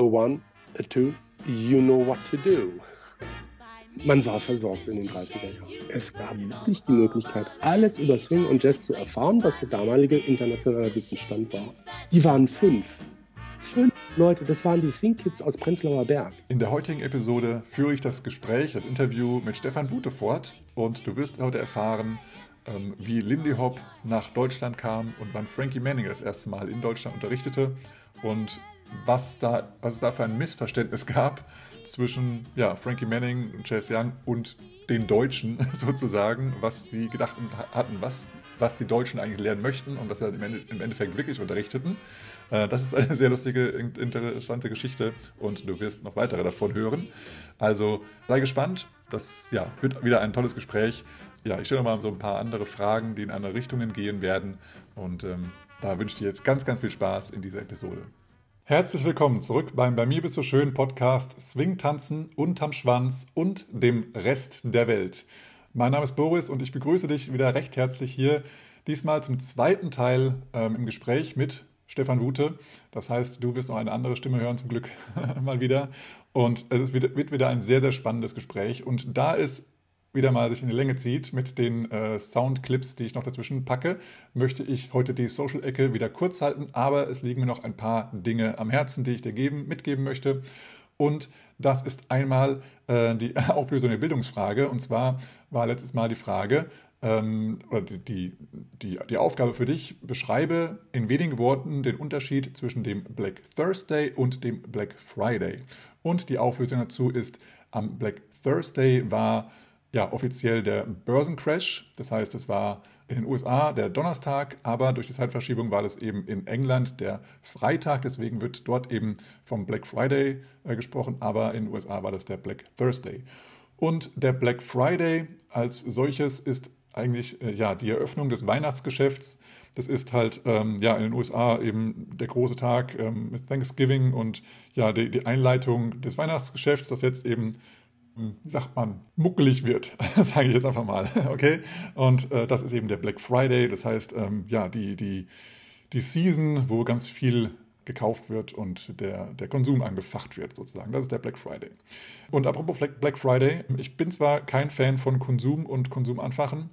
a one, a two, you know what to do. Man war versorgt in den 30er Jahren. Es gab wirklich die Möglichkeit, alles über Swing und Jazz zu erfahren, was der damalige internationale Wissensstand war. Die waren fünf. Fünf Leute, das waren die Swing Kids aus Prenzlauer Berg. In der heutigen Episode führe ich das Gespräch, das Interview mit Stefan Bute fort und du wirst heute erfahren, ähm, wie Lindy Hop nach Deutschland kam und wann Frankie Manning das erste Mal in Deutschland unterrichtete und was, da, was es da für ein Missverständnis gab zwischen ja, Frankie Manning und Chase Young und den Deutschen sozusagen, was die gedacht hatten, was, was die Deutschen eigentlich lernen möchten und was sie im, Ende, im Endeffekt wirklich unterrichteten. Äh, das ist eine sehr lustige, interessante Geschichte und du wirst noch weitere davon hören. Also sei gespannt, das ja, wird wieder ein tolles Gespräch. Ja, ich stelle noch mal so ein paar andere Fragen, die in andere Richtungen gehen werden und ähm, da wünsche ich dir jetzt ganz, ganz viel Spaß in dieser Episode. Herzlich willkommen zurück beim Bei mir bist du schön Podcast Swing tanzen unterm Schwanz und dem Rest der Welt. Mein Name ist Boris und ich begrüße dich wieder recht herzlich hier. Diesmal zum zweiten Teil ähm, im Gespräch mit Stefan Wute. Das heißt, du wirst noch eine andere Stimme hören, zum Glück mal wieder. Und es wird wieder ein sehr, sehr spannendes Gespräch. Und da ist wieder mal sich in die Länge zieht mit den äh, Soundclips, die ich noch dazwischen packe, möchte ich heute die Social-Ecke wieder kurz halten, aber es liegen mir noch ein paar Dinge am Herzen, die ich dir geben, mitgeben möchte. Und das ist einmal äh, die Auflösung der Bildungsfrage. Und zwar war letztes Mal die Frage, ähm, oder die, die, die Aufgabe für dich, beschreibe in wenigen Worten den Unterschied zwischen dem Black Thursday und dem Black Friday. Und die Auflösung dazu ist, am Black Thursday war ja, offiziell der Börsencrash. Das heißt, es war in den USA der Donnerstag, aber durch die Zeitverschiebung war das eben in England der Freitag. Deswegen wird dort eben vom Black Friday äh, gesprochen, aber in den USA war das der Black Thursday. Und der Black Friday als solches ist eigentlich äh, ja, die Eröffnung des Weihnachtsgeschäfts. Das ist halt ähm, ja, in den USA eben der große Tag ähm, mit Thanksgiving und ja, die, die Einleitung des Weihnachtsgeschäfts, das jetzt eben wie sagt man, muckelig wird, sage ich jetzt einfach mal. Okay? Und äh, das ist eben der Black Friday, das heißt, ähm, ja, die, die, die Season, wo ganz viel gekauft wird und der, der Konsum angefacht wird, sozusagen. Das ist der Black Friday. Und apropos Black Friday, ich bin zwar kein Fan von Konsum und Konsumanfachen,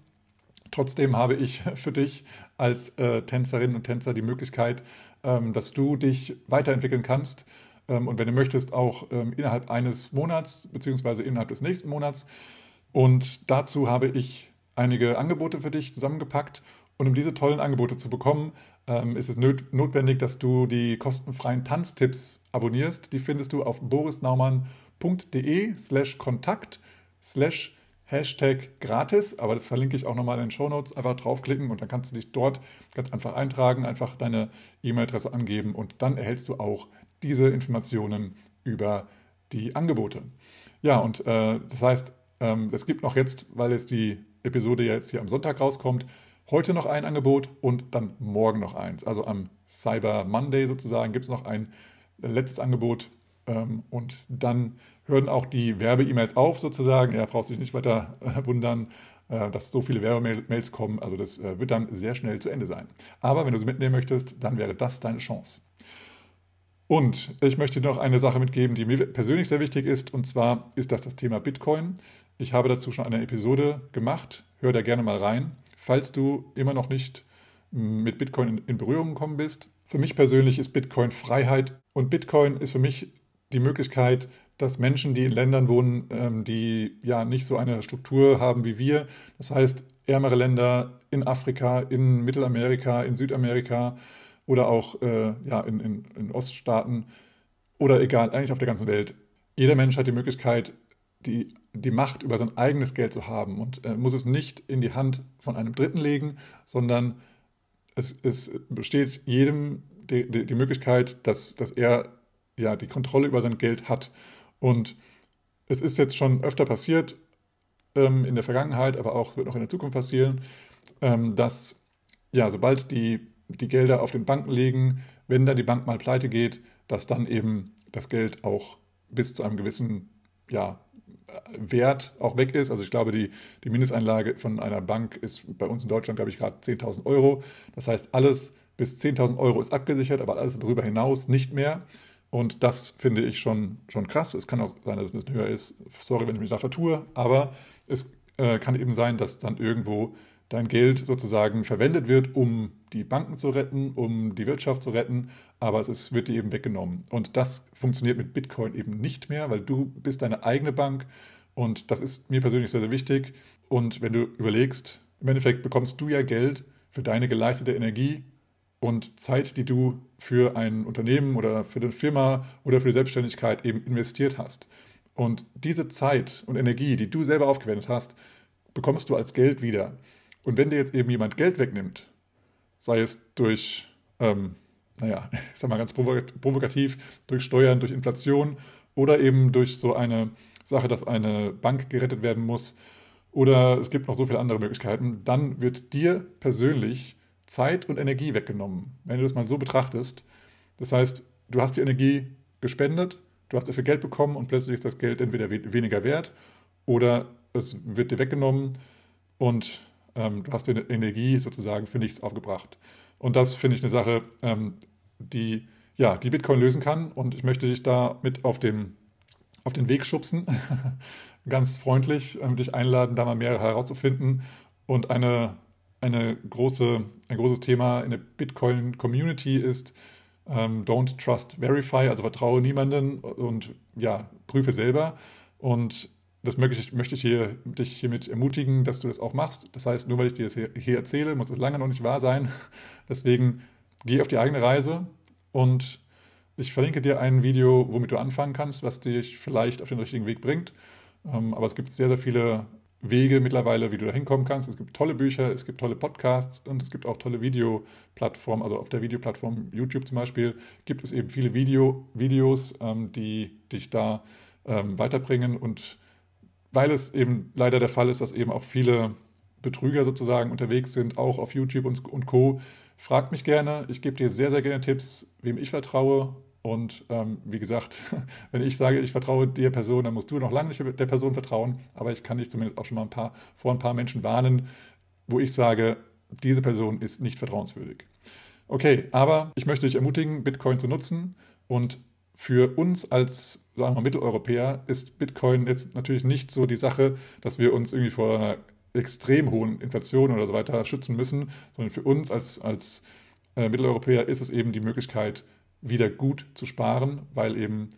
Trotzdem habe ich für dich als äh, Tänzerin und Tänzer die Möglichkeit, ähm, dass du dich weiterentwickeln kannst und wenn du möchtest, auch ähm, innerhalb eines Monats beziehungsweise innerhalb des nächsten Monats. Und dazu habe ich einige Angebote für dich zusammengepackt. Und um diese tollen Angebote zu bekommen, ähm, ist es notwendig, dass du die kostenfreien Tanztipps abonnierst. Die findest du auf borisnaumann.de slash Kontakt slash Hashtag gratis, aber das verlinke ich auch nochmal in den Show Notes. Einfach draufklicken und dann kannst du dich dort ganz einfach eintragen, einfach deine E-Mail-Adresse angeben und dann erhältst du auch diese Informationen über die Angebote. Ja, und äh, das heißt, ähm, es gibt noch jetzt, weil jetzt die Episode jetzt hier am Sonntag rauskommt, heute noch ein Angebot und dann morgen noch eins. Also am Cyber Monday sozusagen gibt es noch ein letztes Angebot ähm, und dann hören auch die Werbe-E-Mails auf sozusagen. Er braucht sich nicht weiter äh, wundern, äh, dass so viele Werbemails kommen. Also das äh, wird dann sehr schnell zu Ende sein. Aber wenn du sie mitnehmen möchtest, dann wäre das deine Chance. Und ich möchte noch eine Sache mitgeben, die mir persönlich sehr wichtig ist, und zwar ist das das Thema Bitcoin. Ich habe dazu schon eine Episode gemacht, hör da gerne mal rein. Falls du immer noch nicht mit Bitcoin in Berührung gekommen bist, für mich persönlich ist Bitcoin Freiheit und Bitcoin ist für mich die Möglichkeit, dass Menschen, die in Ländern wohnen, ähm, die ja nicht so eine Struktur haben wie wir, das heißt ärmere Länder in Afrika, in Mittelamerika, in Südamerika, oder auch äh, ja, in, in, in Oststaaten oder egal, eigentlich auf der ganzen Welt. Jeder Mensch hat die Möglichkeit, die, die Macht über sein eigenes Geld zu haben und äh, muss es nicht in die Hand von einem Dritten legen, sondern es, es besteht jedem die, die, die Möglichkeit, dass, dass er ja die Kontrolle über sein Geld hat. Und es ist jetzt schon öfter passiert ähm, in der Vergangenheit, aber auch wird noch in der Zukunft passieren, ähm, dass ja, sobald die die Gelder auf den Banken legen, wenn dann die Bank mal pleite geht, dass dann eben das Geld auch bis zu einem gewissen ja, Wert auch weg ist. Also ich glaube, die, die Mindesteinlage von einer Bank ist bei uns in Deutschland, glaube ich, gerade 10.000 Euro. Das heißt, alles bis 10.000 Euro ist abgesichert, aber alles darüber hinaus nicht mehr. Und das finde ich schon, schon krass. Es kann auch sein, dass es ein bisschen höher ist. Sorry, wenn ich mich da vertue. Aber es äh, kann eben sein, dass dann irgendwo dein Geld sozusagen verwendet wird, um die Banken zu retten, um die Wirtschaft zu retten, aber es ist, wird dir eben weggenommen. Und das funktioniert mit Bitcoin eben nicht mehr, weil du bist deine eigene Bank und das ist mir persönlich sehr, sehr wichtig. Und wenn du überlegst, im Endeffekt bekommst du ja Geld für deine geleistete Energie und Zeit, die du für ein Unternehmen oder für eine Firma oder für die Selbstständigkeit eben investiert hast. Und diese Zeit und Energie, die du selber aufgewendet hast, bekommst du als Geld wieder. Und wenn dir jetzt eben jemand Geld wegnimmt, sei es durch, ähm, naja, ich sag mal ganz provokativ, durch Steuern, durch Inflation oder eben durch so eine Sache, dass eine Bank gerettet werden muss oder es gibt noch so viele andere Möglichkeiten, dann wird dir persönlich Zeit und Energie weggenommen, wenn du das mal so betrachtest. Das heißt, du hast die Energie gespendet, du hast dafür Geld bekommen und plötzlich ist das Geld entweder weniger wert oder es wird dir weggenommen und ähm, du hast die Energie sozusagen für nichts aufgebracht. Und das finde ich eine Sache, ähm, die, ja, die Bitcoin lösen kann. Und ich möchte dich da mit auf den, auf den Weg schubsen, ganz freundlich ähm, dich einladen, da mal mehr herauszufinden. Und eine, eine große, ein großes Thema in der Bitcoin-Community ist, ähm, don't trust verify, also vertraue niemanden und ja, prüfe selber. Und das möchte ich, möchte ich hier, dich hiermit ermutigen, dass du das auch machst. Das heißt, nur weil ich dir das hier, hier erzähle, muss es lange noch nicht wahr sein. Deswegen geh auf die eigene Reise und ich verlinke dir ein Video, womit du anfangen kannst, was dich vielleicht auf den richtigen Weg bringt. Ähm, aber es gibt sehr, sehr viele Wege mittlerweile, wie du da hinkommen kannst. Es gibt tolle Bücher, es gibt tolle Podcasts und es gibt auch tolle Videoplattformen. Also auf der Videoplattform YouTube zum Beispiel gibt es eben viele Video, Videos, ähm, die dich da ähm, weiterbringen und weil es eben leider der Fall ist, dass eben auch viele Betrüger sozusagen unterwegs sind, auch auf YouTube und, und Co. Fragt mich gerne. Ich gebe dir sehr, sehr gerne Tipps, wem ich vertraue. Und ähm, wie gesagt, wenn ich sage, ich vertraue der Person, dann musst du noch lange nicht der Person vertrauen. Aber ich kann dich zumindest auch schon mal ein paar, vor ein paar Menschen warnen, wo ich sage, diese Person ist nicht vertrauenswürdig. Okay, aber ich möchte dich ermutigen, Bitcoin zu nutzen und für uns als, sagen wir, Mitteleuropäer ist Bitcoin jetzt natürlich nicht so die Sache, dass wir uns irgendwie vor einer extrem hohen Inflation oder so weiter schützen müssen, sondern für uns als, als äh, Mitteleuropäer ist es eben die Möglichkeit, wieder gut zu sparen, weil eben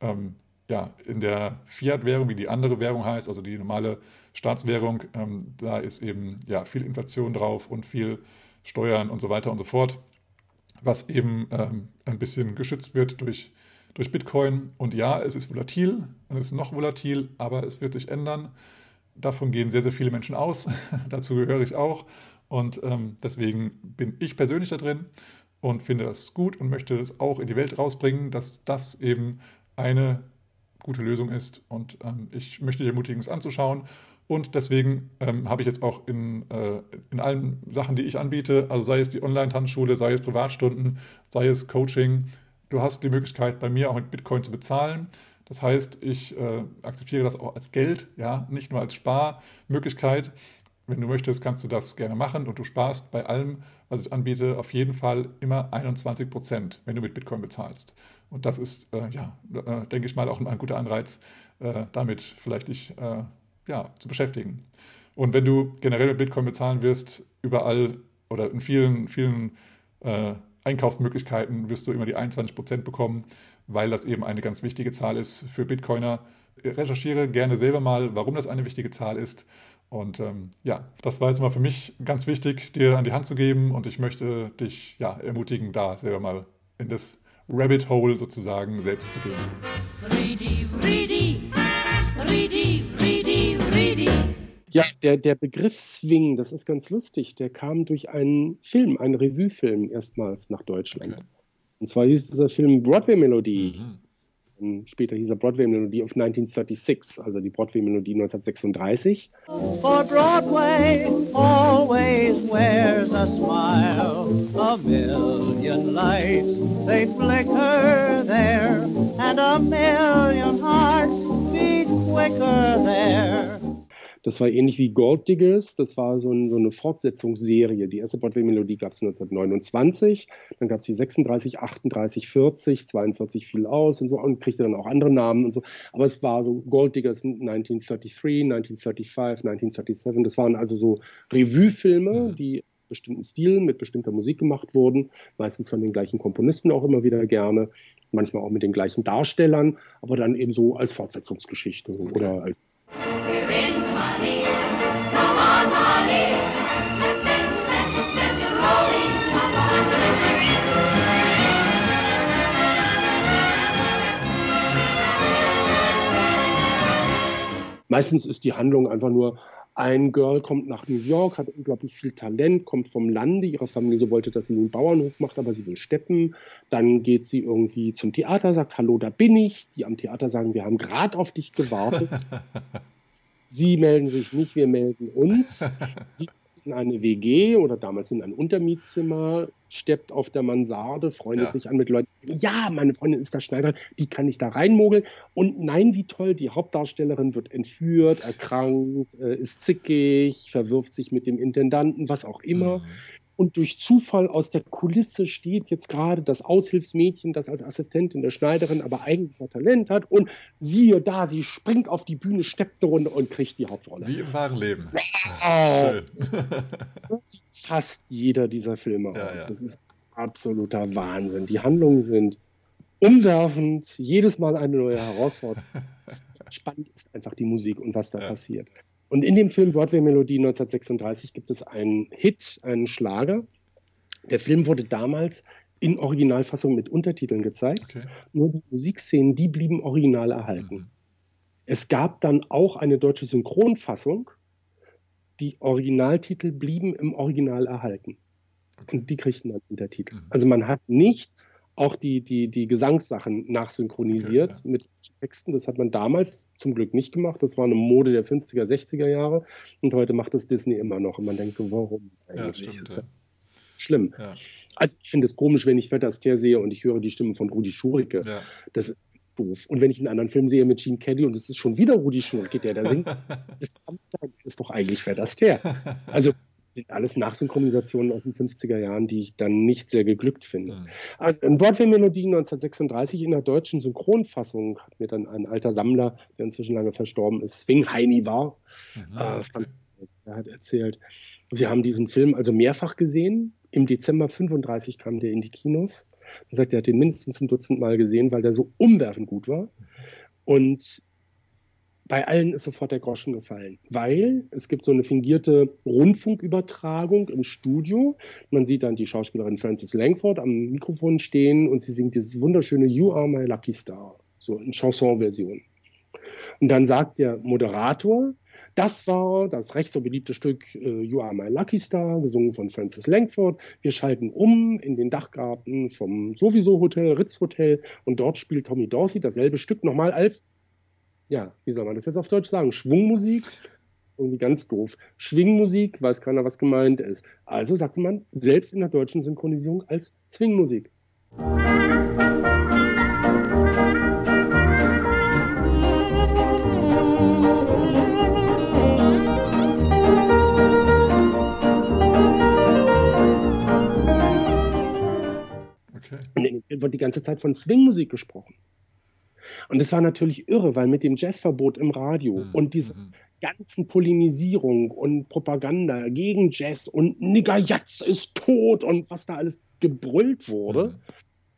ähm, ja, in der Fiat-Währung, wie die andere Währung heißt, also die normale Staatswährung, ähm, da ist eben ja, viel Inflation drauf und viel Steuern und so weiter und so fort, was eben ähm, ein bisschen geschützt wird durch durch Bitcoin. Und ja, es ist volatil und es ist noch volatil, aber es wird sich ändern. Davon gehen sehr, sehr viele Menschen aus. Dazu gehöre ich auch. Und ähm, deswegen bin ich persönlich da drin und finde das gut und möchte es auch in die Welt rausbringen, dass das eben eine gute Lösung ist. Und ähm, ich möchte dich ermutigen, es anzuschauen. Und deswegen ähm, habe ich jetzt auch in, äh, in allen Sachen, die ich anbiete, also sei es die Online-Tanzschule, sei es Privatstunden, sei es Coaching, Du hast die Möglichkeit, bei mir auch mit Bitcoin zu bezahlen. Das heißt, ich äh, akzeptiere das auch als Geld, ja, nicht nur als Sparmöglichkeit. Wenn du möchtest, kannst du das gerne machen und du sparst bei allem, was ich anbiete, auf jeden Fall immer 21 Prozent, wenn du mit Bitcoin bezahlst. Und das ist, äh, ja, äh, denke ich mal, auch ein guter Anreiz, äh, damit vielleicht dich äh, ja, zu beschäftigen. Und wenn du generell mit Bitcoin bezahlen wirst, überall oder in vielen, vielen äh, Einkaufsmöglichkeiten wirst du immer die 21 Prozent bekommen, weil das eben eine ganz wichtige Zahl ist für Bitcoiner. Recherchiere gerne selber mal, warum das eine wichtige Zahl ist. Und ähm, ja, das war jetzt mal für mich ganz wichtig, dir an die Hand zu geben. Und ich möchte dich ja, ermutigen, da selber mal in das Rabbit Hole sozusagen selbst zu gehen. Ready, ready, ready. Ja, der, der Begriff Swing, das ist ganz lustig, der kam durch einen Film, einen Revue-Film erstmals nach Deutschland. Okay. Und zwar hieß dieser Film Broadway-Melodie. Mhm. Später hieß er Broadway-Melodie of 1936, also die Broadway-Melodie 1936. For Broadway always wears a smile, a million lights, they flicker there, and a million hearts beat quicker there. Das war ähnlich wie Gold Diggers. Das war so, ein, so eine Fortsetzungsserie. Die erste Broadway-Melodie gab es 1929. Dann gab es die 36, 38, 40, 42 fiel aus und so und kriegte dann auch andere Namen und so. Aber es war so Gold Diggers 1933, 1935, 1937. Das waren also so Revue-Filme, die bestimmten Stil mit bestimmter Musik gemacht wurden, meistens von den gleichen Komponisten auch immer wieder gerne, manchmal auch mit den gleichen Darstellern, aber dann eben so als Fortsetzungsgeschichte okay. oder als Meistens ist die Handlung einfach nur, ein Girl kommt nach New York, hat unglaublich viel Talent, kommt vom Lande. Ihre Familie wollte, dass sie einen Bauernhof macht, aber sie will steppen. Dann geht sie irgendwie zum Theater, sagt, hallo, da bin ich. Die am Theater sagen, wir haben gerade auf dich gewartet. sie melden sich nicht, wir melden uns. Sie in eine WG oder damals in ein Untermietzimmer, steppt auf der Mansarde, freundet ja. sich an mit Leuten. Ja, meine Freundin ist da Schneider, die kann ich da reinmogeln. Und nein, wie toll, die Hauptdarstellerin wird entführt, erkrankt, äh, ist zickig, verwirft sich mit dem Intendanten, was auch immer. Mhm und durch Zufall aus der Kulisse steht jetzt gerade das Aushilfsmädchen, das als Assistentin der Schneiderin aber eigentlich ein Talent hat und siehe da, sie springt auf die Bühne, steppt eine Runde und kriegt die Hauptrolle. Wie im wahren Leben. Wow. Schön. Fast jeder dieser Filme ja, aus. Ja. Das ist absoluter Wahnsinn. Die Handlungen sind umwerfend, jedes Mal eine neue Herausforderung. Spannend ist einfach die Musik und was da ja. passiert. Und in dem Film Broadway-Melodie 1936 gibt es einen Hit, einen Schlager. Der Film wurde damals in Originalfassung mit Untertiteln gezeigt. Okay. Nur die Musikszenen, die blieben original erhalten. Mhm. Es gab dann auch eine deutsche Synchronfassung. Die Originaltitel blieben im Original erhalten. Okay. Und die kriegten dann Untertitel. Mhm. Also man hat nicht auch die, die, die Gesangssachen nachsynchronisiert okay, ja. mit Texten. Das hat man damals zum Glück nicht gemacht. Das war eine Mode der 50er, 60er Jahre. Und heute macht das Disney immer noch. Und man denkt so, warum eigentlich? Ja, stimmt, ja. Schlimm. Also ich finde es komisch, wenn ich Fred Astaire sehe und ich höre die Stimme von Rudi Schurike. Das ist doof. Und wenn ich einen anderen Film sehe mit Gene Kelly und es ist schon wieder Rudi Schurike, der da singt, ist, ist doch eigentlich Fred Astaire. Also sind alles Nachsynchronisationen aus den 50er Jahren, die ich dann nicht sehr geglückt finde. Mhm. Also in Wortweh-Melodie 1936 in der deutschen Synchronfassung hat mir dann ein alter Sammler, der inzwischen lange verstorben ist, Swing Heini war, mhm, äh, er hat erzählt, sie haben diesen Film also mehrfach gesehen. Im Dezember 35 kam der in die Kinos. Er sagt, er hat den mindestens ein Dutzend Mal gesehen, weil der so umwerfend gut war. Und bei allen ist sofort der Groschen gefallen, weil es gibt so eine fingierte Rundfunkübertragung im Studio. Man sieht dann die Schauspielerin Frances Langford am Mikrofon stehen und sie singt dieses wunderschöne You Are My Lucky Star, so in Chanson-Version. Und dann sagt der Moderator, das war das recht so beliebte Stück uh, You Are My Lucky Star, gesungen von Frances Langford. Wir schalten um in den Dachgarten vom sowieso Hotel, Ritz Hotel, und dort spielt Tommy Dorsey dasselbe Stück nochmal als ja, wie soll man das jetzt auf Deutsch sagen? Schwungmusik? Irgendwie ganz doof. Schwingmusik, weiß keiner, was gemeint ist. Also sagt man selbst in der deutschen Synchronisierung als Zwingmusik. Okay. Und wird die ganze Zeit von Swingmusik gesprochen. Und das war natürlich irre, weil mit dem Jazzverbot im Radio mhm. und diese mhm. ganzen Polynisierung und Propaganda gegen Jazz und Nigger Jatz ist tot und was da alles gebrüllt wurde. Mhm.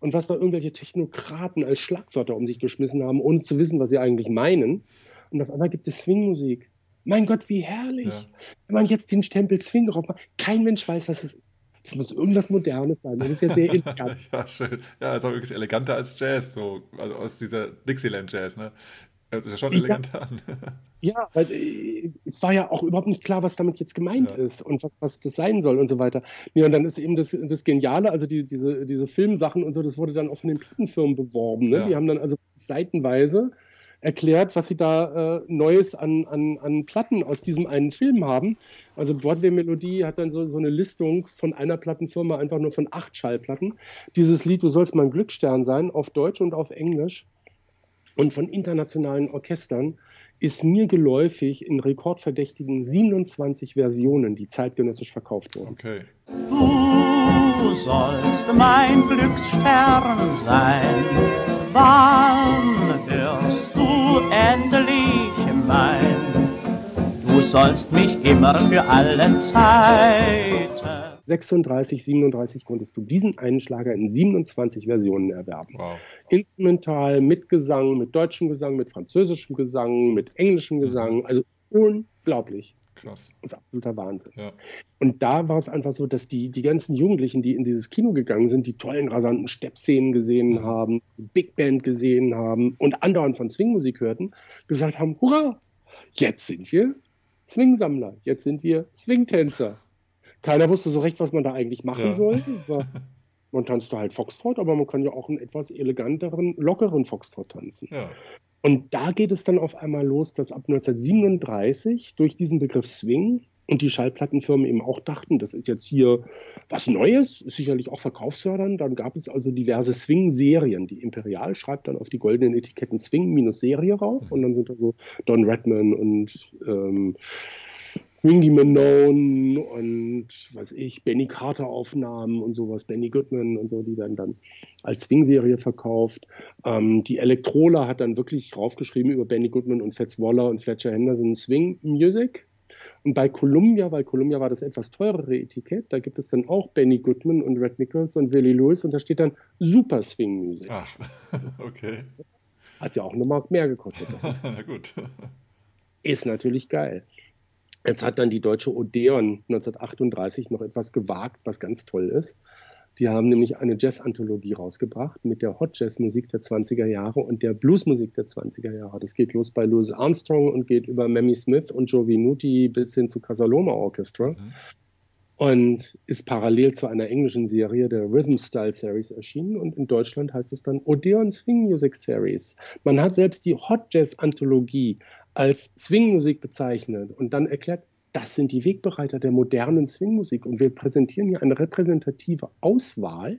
Und was da irgendwelche Technokraten als Schlagwörter um sich geschmissen haben, ohne zu wissen, was sie eigentlich meinen. Und auf einmal gibt es Swingmusik. Mein Gott, wie herrlich. Ja. Wenn man jetzt den Stempel Swing drauf macht, kein Mensch weiß, was es ist. Es muss irgendwas Modernes sein. Das ist ja sehr elegant. ja, schön. Ja, ist auch wirklich eleganter als Jazz, so, also aus dieser Dixieland-Jazz, ne? Das ist ja schon eleganter ja, an. ja, weil äh, es war ja auch überhaupt nicht klar, was damit jetzt gemeint ja. ist und was, was das sein soll und so weiter. Ja, und dann ist eben das, das Geniale, also die, diese, diese Filmsachen und so, das wurde dann auch von den Plattenfirmen beworben. Ne? Ja. Die haben dann also seitenweise erklärt, was sie da äh, Neues an, an, an Platten aus diesem einen Film haben. Also Broadway Melodie hat dann so, so eine Listung von einer Plattenfirma, einfach nur von acht Schallplatten. Dieses Lied, du sollst mein Glücksstern sein, auf Deutsch und auf Englisch. Und von internationalen Orchestern ist mir geläufig in rekordverdächtigen 27 Versionen, die zeitgenössisch verkauft wurden. Okay. Du sollst mein Glücksstern sein. Wann endlich mein? Du sollst mich immer für alle Zeiten 36, 37 konntest du diesen einen Schlager in 27 Versionen erwerben. Wow. Instrumental, mit Gesang, mit deutschem Gesang, mit französischem Gesang, mit englischem Gesang. Also unglaublich. Krass. Das ist absoluter Wahnsinn. Ja. Und da war es einfach so, dass die, die ganzen Jugendlichen, die in dieses Kino gegangen sind, die tollen, rasanten Steppszenen gesehen Mhm. haben, Big Band gesehen haben und andauernd von Swingmusik hörten, gesagt haben, hurra, jetzt sind wir Swingsammler, jetzt sind wir Swingtänzer. Keiner wusste so recht, was man da eigentlich machen Ja. soll. Man tanzte halt Foxtrot, aber man kann ja auch einen etwas eleganteren, lockeren Foxtrot tanzen. Ja. Und da geht es dann auf einmal los, dass ab 1937 durch diesen Begriff Swing und die Schallplattenfirmen eben auch dachten, das ist jetzt hier was Neues, ist sicherlich auch verkaufsfördernd. Dann gab es also diverse Swing-Serien. Die Imperial schreibt dann auf die goldenen Etiketten Swing-Serie rauf und dann sind da so Don Redman und ähm, Wingy Manone und was ich, Benny Carter Aufnahmen und sowas, Benny Goodman und so, die werden dann als Swing-Serie verkauft. Ähm, die Elektrola hat dann wirklich draufgeschrieben über Benny Goodman und Fats Waller und Fletcher Henderson Swing Music. Und bei Columbia, weil Columbia war das etwas teurere Etikett, da gibt es dann auch Benny Goodman und Red Nichols und Willie Lewis und da steht dann Super Swing Music. Ach, okay. Hat ja auch eine Mark mehr gekostet. Das ist Na gut. ist natürlich geil. Jetzt hat dann die deutsche Odeon 1938 noch etwas gewagt, was ganz toll ist. Die haben nämlich eine Jazz-Anthologie rausgebracht mit der Hot Jazz-Musik der 20er Jahre und der Blues-Musik der 20er Jahre. Das geht los bei Louis Armstrong und geht über Mamie Smith und Joe Venuti bis hin zu Casaloma Orchestra Mhm. und ist parallel zu einer englischen Serie der Rhythm Style Series erschienen und in Deutschland heißt es dann Odeon Swing Music Series. Man hat selbst die Hot Jazz Anthologie als Swingmusik bezeichnet und dann erklärt, das sind die Wegbereiter der modernen Swingmusik und wir präsentieren hier eine repräsentative Auswahl,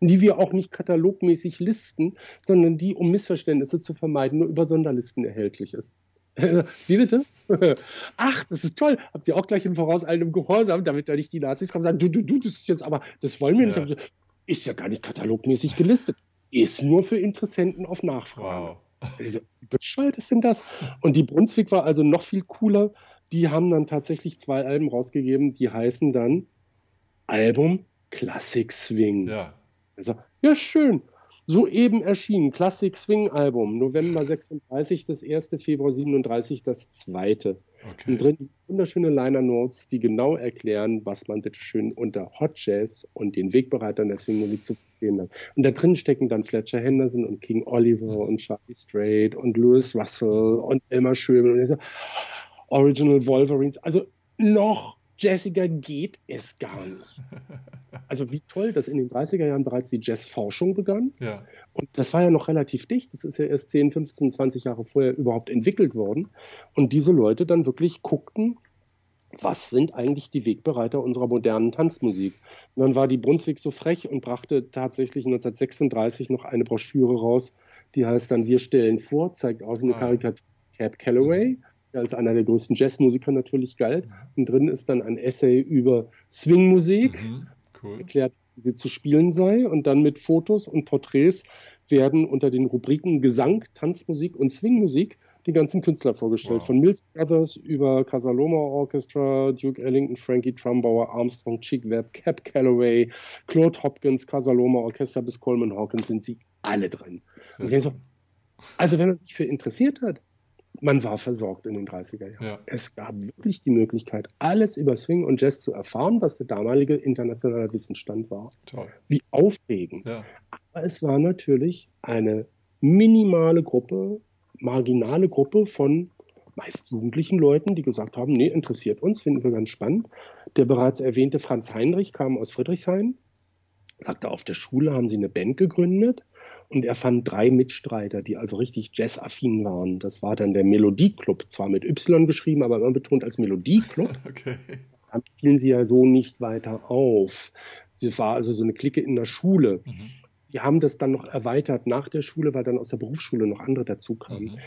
die wir auch nicht katalogmäßig listen, sondern die, um Missverständnisse zu vermeiden, nur über Sonderlisten erhältlich ist. Wie bitte? Ach, das ist toll. Habt ihr auch gleich im vorauseilendem Gehorsam, damit da nicht die Nazis kommen und sagen, du, du, du, das ist jetzt aber, das wollen wir Ja. nicht. Ist ja gar nicht katalogmäßig gelistet. Ist nur für Interessenten auf Nachfrage. Wow. Also, wie bescheuert ist denn das? Und die Brunswick war also noch viel cooler. Die haben dann tatsächlich zwei Alben rausgegeben, die heißen dann Album Classic Swing. Ja. Also, ja, schön. Soeben erschienen, Classic Swing Album, November 36, das erste, Februar 37, das zweite. Okay. Und drin wunderschöne Liner Notes, die genau erklären, was man bitte schön unter Hot Jazz und den Wegbereitern der Swingmusik zu verstehen hat. Und da drin stecken dann Fletcher Henderson und King Oliver und Charlie Strait und Louis Russell und Elmer Schöbel und so Original Wolverines. Also noch jazziger geht es gar nicht. Also wie toll, dass in den 30er Jahren bereits die Jazzforschung begann. Ja. Und das war ja noch relativ dicht. Das ist ja erst 10, 15, 20 Jahre vorher überhaupt entwickelt worden. Und diese Leute dann wirklich guckten, was sind eigentlich die Wegbereiter unserer modernen Tanzmusik? Und dann war die Brunswick so frech und brachte tatsächlich 1936 noch eine Broschüre raus, die heißt dann Wir stellen vor, zeigt aus eine Ah. Karikatur Cab Calloway, der als einer der größten Jazzmusiker natürlich galt. Und drin ist dann ein Essay über Swingmusik Mhm. Cool. erklärt, wie sie zu spielen sei. Und dann mit Fotos und Porträts werden unter den Rubriken Gesang, Tanzmusik und Swingmusik die ganzen Künstler vorgestellt. Wow. Von Mills Brothers über Casaloma Orchestra, Duke Ellington, Frankie Trumbauer, Armstrong, Chick Webb, Cap Calloway, Claude Hopkins, Casaloma Orchester bis Coleman Hawkins sind sie alle drin. Und ich so. Also wenn man sich für interessiert hat, man war versorgt in den 30er Jahren. Ja. Es gab wirklich die Möglichkeit, alles über Swing und Jazz zu erfahren, was der damalige internationale Wissensstand war. Toll. Wie aufregend. Ja. Aber es war natürlich eine minimale Gruppe, marginale Gruppe von meist jugendlichen Leuten, die gesagt haben, nee, interessiert uns, finden wir ganz spannend. Der bereits erwähnte Franz Heinrich kam aus Friedrichshain, sagte, auf der Schule haben sie eine Band gegründet und er fand drei Mitstreiter, die also richtig jazzaffin waren. Das war dann der Melodieclub, zwar mit Y geschrieben, aber immer betont als Melodieclub Okay. dann fielen sie ja so nicht weiter auf. Es war also so eine Clique in der Schule. Mhm. die haben das dann noch erweitert nach der Schule, weil dann aus der Berufsschule noch andere dazu kamen. Mhm.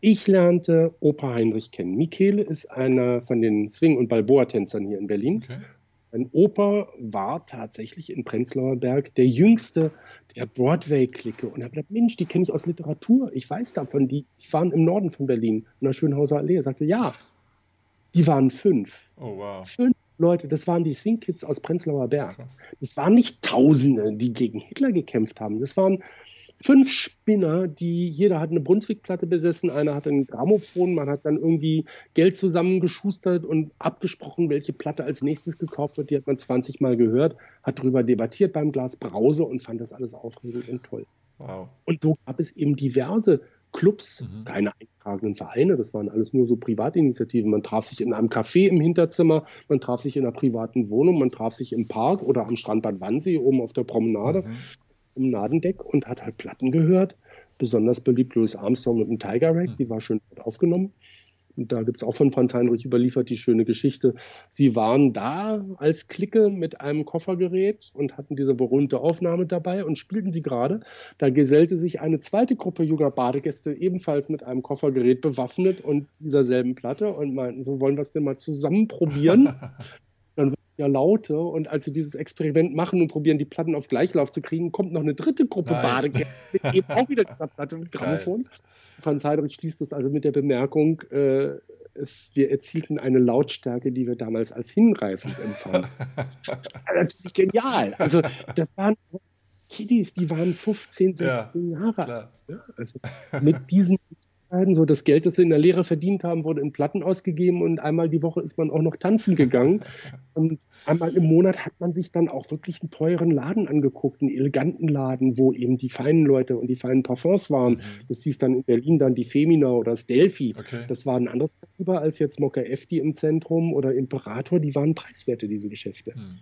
Ich lernte Opa Heinrich kennen. Michele ist einer von den Swing- und Balboa-Tänzern hier in Berlin. Okay. Mein Opa war tatsächlich in Prenzlauer Berg der jüngste der Broadway-Clique. Und er hat gesagt, Mensch, die kenne ich aus Literatur. Ich weiß davon, die, die waren im Norden von Berlin, in der Schönhauser Allee. Er sagte, ja, die waren fünf. Oh, wow. Fünf Leute, das waren die Swing Kids aus Prenzlauer Berg. Krass. Das waren nicht Tausende, die gegen Hitler gekämpft haben. Das waren fünf Spinner, die jeder hat eine Brunswick-Platte besessen, einer hatte ein Grammophon, man hat dann irgendwie Geld zusammengeschustert und abgesprochen, welche Platte als nächstes gekauft wird. Die hat man 20 Mal gehört, hat darüber debattiert beim Glas Brause und fand das alles aufregend und toll. Wow. Und so gab es eben diverse Clubs, mhm. keine eintragenden Vereine, das waren alles nur so Privatinitiativen. Man traf sich in einem Café im Hinterzimmer, man traf sich in einer privaten Wohnung, man traf sich im Park oder am Strandbad Wannsee oben auf der Promenade. Mhm im Nadendeck und hat halt Platten gehört. Besonders beliebt Louis Armstrong mit dem Tiger Rack, hm. die war schön aufgenommen. Und da gibt es auch von Franz Heinrich überliefert die schöne Geschichte. Sie waren da als Clique mit einem Koffergerät und hatten diese berühmte Aufnahme dabei und spielten sie gerade. Da gesellte sich eine zweite Gruppe junger Badegäste ebenfalls mit einem Koffergerät bewaffnet und dieser selben Platte und meinten, so wollen wir es denn mal zusammen probieren. dann wird es ja lauter. Und als sie dieses Experiment machen und probieren, die Platten auf Gleichlauf zu kriegen, kommt noch eine dritte Gruppe Badegäste mit eben auch wieder dieser Platte mit Grammophon. Franz Heydrich schließt das also mit der Bemerkung, äh, es, wir erzielten eine Lautstärke, die wir damals als hinreißend empfanden. Natürlich genial. Also das waren Kiddies, die waren 15, 16 ja, Jahre alt. Ja, also mit diesen so das Geld, das sie in der Lehre verdient haben, wurde in Platten ausgegeben und einmal die Woche ist man auch noch tanzen gegangen. Und einmal im Monat hat man sich dann auch wirklich einen teuren Laden angeguckt, einen eleganten Laden, wo eben die feinen Leute und die feinen Parfums waren. Mhm. Das hieß dann in Berlin dann die Femina oder das Delphi. Okay. Das war ein anderes Kaliber als jetzt Mokka Efti im Zentrum oder Imperator. Die waren preiswerte, diese Geschäfte. Mhm.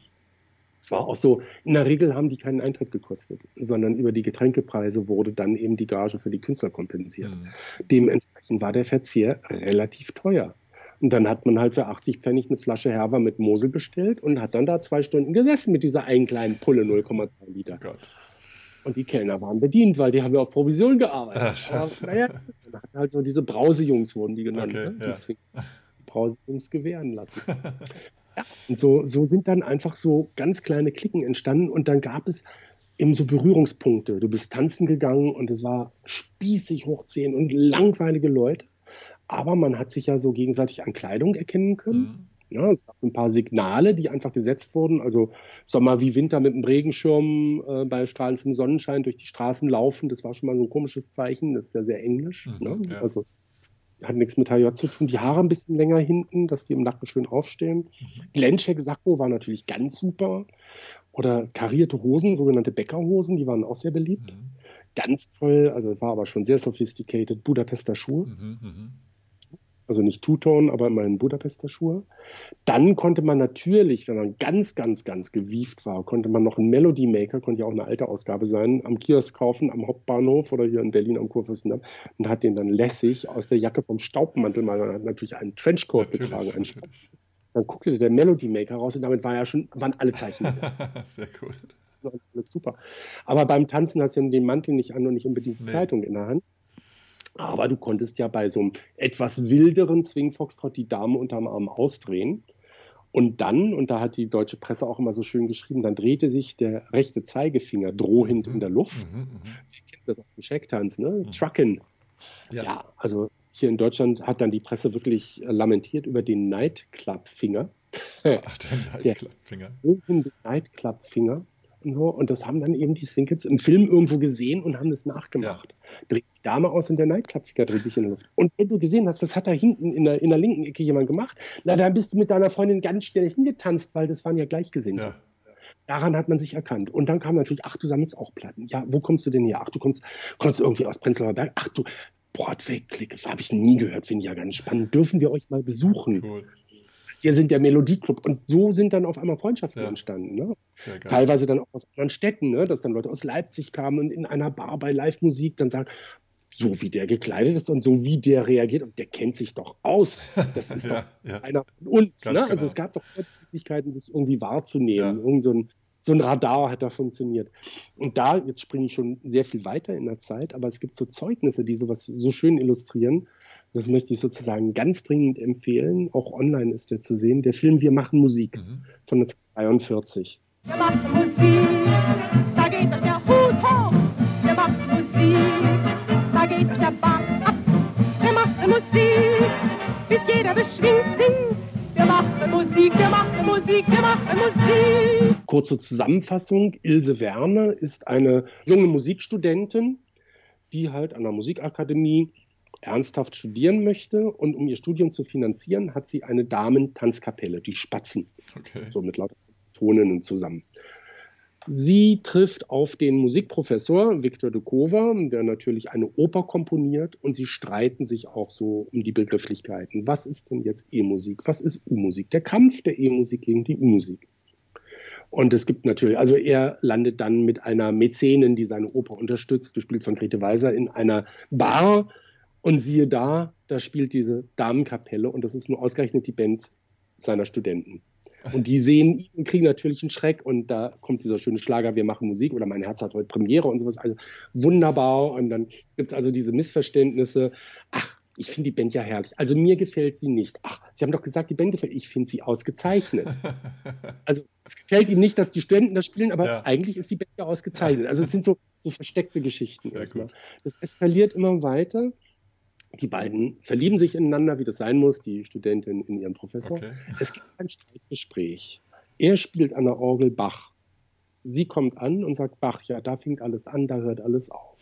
Es war auch so, in der Regel haben die keinen Eintritt gekostet, sondern über die Getränkepreise wurde dann eben die Gage für die Künstler kompensiert. Mhm. Dementsprechend war der Verzehr relativ teuer. Und dann hat man halt für 80 Pfennig eine Flasche Herber mit Mosel bestellt und hat dann da zwei Stunden gesessen mit dieser einen kleinen Pulle 0,2 Liter. Gott. Und die Kellner waren bedient, weil die haben ja auf Provision gearbeitet. Ja, Aber, naja, dann hat halt so diese Brausejungs wurden die genannt. Okay, ne? ja. Brausejungs gewähren lassen. Ja, und so, so sind dann einfach so ganz kleine Klicken entstanden und dann gab es eben so Berührungspunkte. Du bist tanzen gegangen und es war spießig hochziehen und langweilige Leute. Aber man hat sich ja so gegenseitig an Kleidung erkennen können. Mhm. Ja, es gab ein paar Signale, die einfach gesetzt wurden. Also Sommer wie Winter mit einem Regenschirm äh, bei strahlendem Sonnenschein durch die Straßen laufen. Das war schon mal so ein komisches Zeichen. Das ist ja sehr englisch. Mhm, ne? ja. Also hat nichts mit HJ zu tun. Die Haare ein bisschen länger hinten, dass die im Nacken schön aufstehen. Mhm. Glencheck Sakko war natürlich ganz super. Oder karierte Hosen, sogenannte Bäckerhosen, die waren auch sehr beliebt. Mhm. Ganz toll, also war aber schon sehr sophisticated. Budapester Schuhe. Mhm, mh also nicht Two-Tone, aber immerhin Budapester Schuhe. Dann konnte man natürlich, wenn man ganz, ganz, ganz gewieft war, konnte man noch einen Melody Maker, konnte ja auch eine alte Ausgabe sein, am Kiosk kaufen, am Hauptbahnhof oder hier in Berlin am Kurfürstendamm und hat den dann lässig aus der Jacke vom Staubmantel, man hat natürlich einen Trenchcoat natürlich, getragen, einen natürlich. Dann guckte der Melody Maker raus und damit war ja schon, waren alle Zeichen. Sehr cool. Alles super. Aber beim Tanzen hast du den Mantel nicht an und nicht unbedingt die nee. Zeitung in der Hand. Aber du konntest ja bei so einem etwas wilderen Swing Foxtrot die Dame unterm Arm ausdrehen. Und dann, und da hat die deutsche Presse auch immer so schön geschrieben, dann drehte sich der rechte Zeigefinger drohend mhm. in der Luft. Mhm, mh. Ihr kennt das auf dem Checktanz, ne? Mhm. Trucken. Ja. ja, also hier in Deutschland hat dann die Presse wirklich lamentiert über den Nightclub-Finger. Ach, der Nightclub-Finger. Der Nightclub-Finger. Und, so. und das haben dann eben die Swinkets im Film irgendwo gesehen und haben das nachgemacht. Ja. Dreht die Dame aus und der Nightclub-Ficker dreht sich in der Luft. Und wenn du gesehen hast, das hat da hinten in der, in der linken Ecke jemand gemacht, na, dann bist du mit deiner Freundin ganz schnell hingetanzt, weil das waren ja Gleichgesinnte. Ja. Daran hat man sich erkannt. Und dann kam natürlich, ach, du sammelst auch Platten. Ja, wo kommst du denn her? Ach, du kommst, kommst irgendwie aus Prenzlauer Berg. Ach, du, Broadway-Clique, habe ich nie gehört, finde ich ja ganz spannend. Dürfen wir euch mal besuchen? Cool wir sind der Melodieclub. Und so sind dann auf einmal Freundschaften ja. entstanden. Ne? Teilweise dann auch aus anderen Städten, ne? dass dann Leute aus Leipzig kamen und in einer Bar bei Live-Musik dann sagen, so wie der gekleidet ist und so wie der reagiert, und der kennt sich doch aus. Das ist ja, doch ja. einer von uns. Ne? Also genau. Also es gab doch Möglichkeiten, sich irgendwie wahrzunehmen. Irgend so ein so ein Radar hat da funktioniert. Und da, jetzt springe ich schon sehr viel weiter in der Zeit, aber es gibt so Zeugnisse, die sowas so schön illustrieren. Das möchte ich sozusagen ganz dringend empfehlen. Auch online ist der zu sehen. Der Film Wir machen Musik mhm. von 1942. Wir machen Musik, da geht euch der Hut hoch. Wir machen Musik, da geht euch der Bart ab. Wir machen Musik, bis jeder beschwingt singt. Wir machen Musik, wir machen Musik, wir machen Musik. Kurze Zusammenfassung. Ilse Werner ist eine junge Musikstudentin, die halt an der Musikakademie ernsthaft studieren möchte und um ihr Studium zu finanzieren, hat sie eine Damen-Tanzkapelle, die Spatzen. Okay. So mit lauter Toninnen zusammen. Sie trifft auf den Musikprofessor Viktor Dukova, der natürlich eine Oper komponiert und sie streiten sich auch so um die Begrifflichkeiten. Was ist denn jetzt E-Musik? Was ist U-Musik? Der Kampf der E-Musik gegen die U-Musik. Und es gibt natürlich, also er landet dann mit einer Mäzenin, die seine Oper unterstützt, gespielt von Grete Weiser, in einer Bar und siehe da, da spielt diese Damenkapelle und das ist nur ausgerechnet die Band seiner Studenten. Und die sehen ihn kriegen natürlich einen Schreck und da kommt dieser schöne Schlager, wir machen Musik oder mein Herz hat heute Premiere und sowas. Also wunderbar. Und dann gibt es also diese Missverständnisse. Ach, ich finde die Band ja herrlich. Also mir gefällt sie nicht. Ach, Sie haben doch gesagt, die Band gefällt. Ich finde sie ausgezeichnet. also es gefällt ihm nicht, dass die Studenten das spielen, aber ja. eigentlich ist die Band ja ausgezeichnet. Also es sind so, so versteckte Geschichten erstmal. Das eskaliert immer weiter die beiden verlieben sich ineinander, wie das sein muss, die Studentin in ihren Professor. Okay. Es gibt ein Streitgespräch. Er spielt an der Orgel Bach. Sie kommt an und sagt, Bach, ja, da fängt alles an, da hört alles auf.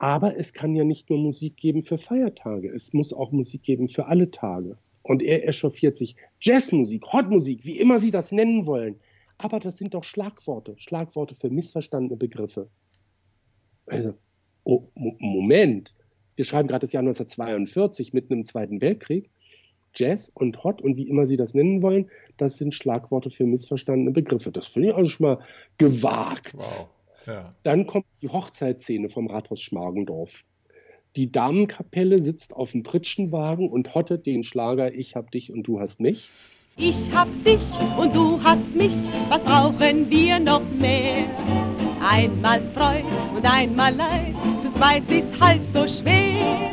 Aber es kann ja nicht nur Musik geben für Feiertage, es muss auch Musik geben für alle Tage. Und er echauffiert sich. Jazzmusik, Hotmusik, wie immer Sie das nennen wollen. Aber das sind doch Schlagworte, Schlagworte für missverstandene Begriffe. Also, oh, Moment, wir schreiben gerade das Jahr 1942 mitten im Zweiten Weltkrieg. Jazz und Hot und wie immer Sie das nennen wollen, das sind Schlagworte für missverstandene Begriffe. Das finde ich also schon mal gewagt. Wow. Ja. Dann kommt die Hochzeitsszene vom Rathaus Schmargendorf. Die Damenkapelle sitzt auf dem Pritschenwagen und hottet den Schlager Ich hab dich und du hast mich. Ich hab dich und du hast mich, was brauchen wir noch mehr? Einmal Freude und einmal Leid, zu zweit ist halb so schwer.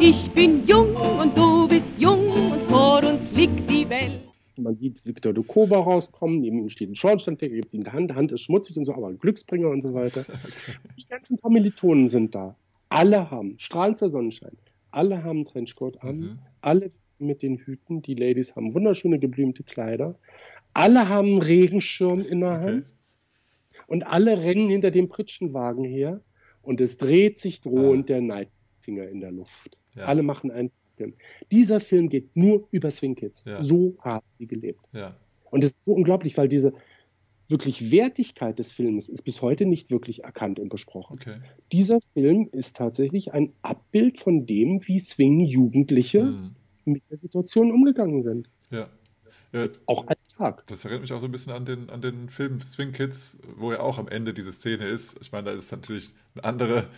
Ich bin jung und du bist jung und vor uns liegt die Welt. Man sieht Viktor Dukova rauskommen, neben ihm steht ein Schornsteinfeger, gibt ihm die Hand, Hand ist schmutzig und so, aber ein Glücksbringer und so weiter. Die ganzen Kommilitonen sind da. Alle haben strahlender Sonnenschein. Alle haben Trenchcoat an. Mhm. Alle mit den Hüten. Die Ladies haben wunderschöne geblümte Kleider. Alle haben einen Regenschirm in der Hand. Okay und alle rennen hinter dem Pritschenwagen her und es dreht sich drohend ah. der Neidfinger in der Luft. Ja. Alle machen einen Film. Dieser Film geht nur über Swing Kids. Ja. So haben sie gelebt. Ja. Und es ist so unglaublich, weil diese wirklich Wertigkeit des Films ist bis heute nicht wirklich erkannt und besprochen. Okay. Dieser Film ist tatsächlich ein Abbild von dem, wie Swing-Jugendliche hm. mit der Situation umgegangen sind. Ja. Ja, auch Alltag. Das erinnert mich auch so ein bisschen an den, an den Film Swing Kids, wo ja auch am Ende diese Szene ist. Ich meine, da ist natürlich ein anderer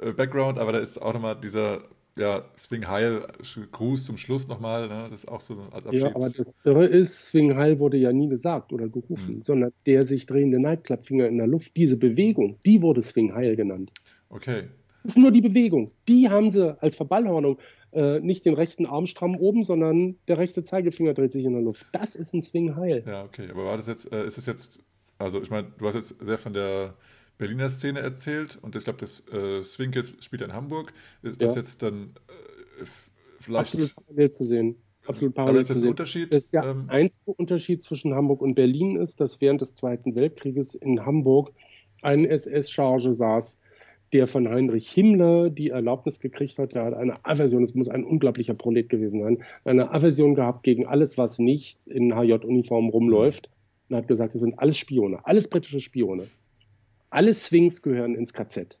äh, Background, aber da ist auch nochmal dieser ja, Swing Heil Gruß zum Schluss nochmal. Ne? Das ist auch so als Abschied. Ja, aber das Irre ist, Swing Heil wurde ja nie gesagt oder gerufen, mhm. sondern der sich drehende Nightclub-Finger in der Luft, diese Bewegung, die wurde Swing Heil genannt. Okay. Das ist nur die Bewegung. Die haben sie als Verballhornung äh, nicht den rechten Arm stramm oben, sondern der rechte Zeigefinger dreht sich in der Luft. Das ist ein Swing Heil. Ja, okay. Aber war das jetzt, äh, ist es jetzt, also ich meine, du hast jetzt sehr von der Berliner Szene erzählt und ich glaube, das äh, Swing Kids spielt in Hamburg. Ist das ja. jetzt dann äh, vielleicht. Absolut parallel zu sehen. Absolut parallel Aber ist zu sehen. Unterschied? Das der ähm, einzige Unterschied zwischen Hamburg und Berlin ist, dass während des Zweiten Weltkrieges in Hamburg ein SS-Charge saß, der von Heinrich Himmler die Erlaubnis gekriegt hat, der hat eine Aversion, es muss ein unglaublicher Prolet gewesen sein, eine Aversion gehabt gegen alles, was nicht in HJ-Uniform rumläuft und hat gesagt, das sind alles Spione, alles britische Spione. Alle Swings gehören ins KZ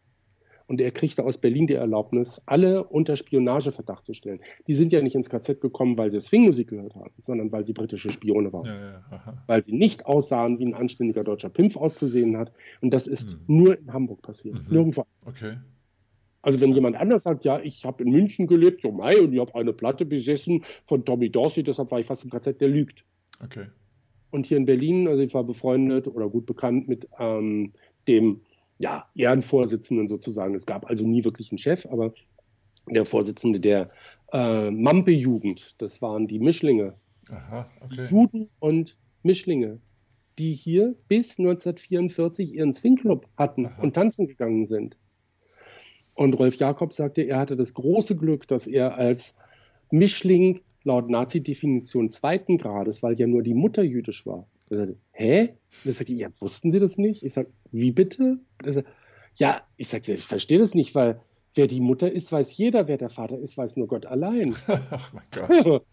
und er kriegte aus Berlin die Erlaubnis, alle unter Spionageverdacht zu stellen. Die sind ja nicht ins KZ gekommen, weil sie Swingmusik gehört haben, sondern weil sie britische Spione waren. Ja, ja, weil sie nicht aussahen, wie ein anständiger deutscher Pimpf auszusehen hat. Und das ist mhm. nur in Hamburg passiert, mhm. nirgendwo. Okay. Also wenn jemand anders sagt, ja, ich habe in München gelebt, so mei, und ich habe eine Platte besessen von Tommy Dorsey, deshalb war ich fast im KZ, der lügt. Okay. Und hier in Berlin, also ich war befreundet oder gut bekannt mit ähm, dem ja, Ehrenvorsitzenden sozusagen. Es gab also nie wirklich einen Chef, aber der Vorsitzende der äh, Mampe-Jugend, das waren die Mischlinge. Aha, okay. Juden und Mischlinge, die hier bis 1944 ihren Swingclub hatten Aha. und tanzen gegangen sind. Und Rolf Jakob sagte, er hatte das große Glück, dass er als Mischling laut Nazi-Definition zweiten Grades, weil ja nur die Mutter jüdisch war. Er sagte, hä? Und ich sagte, ja, wussten Sie das nicht? Ich sage, wie bitte? Sagte, ja, ich sagte, ich verstehe das nicht, weil wer die Mutter ist, weiß jeder, wer der Vater ist, weiß nur Gott allein. Ach mein Gott.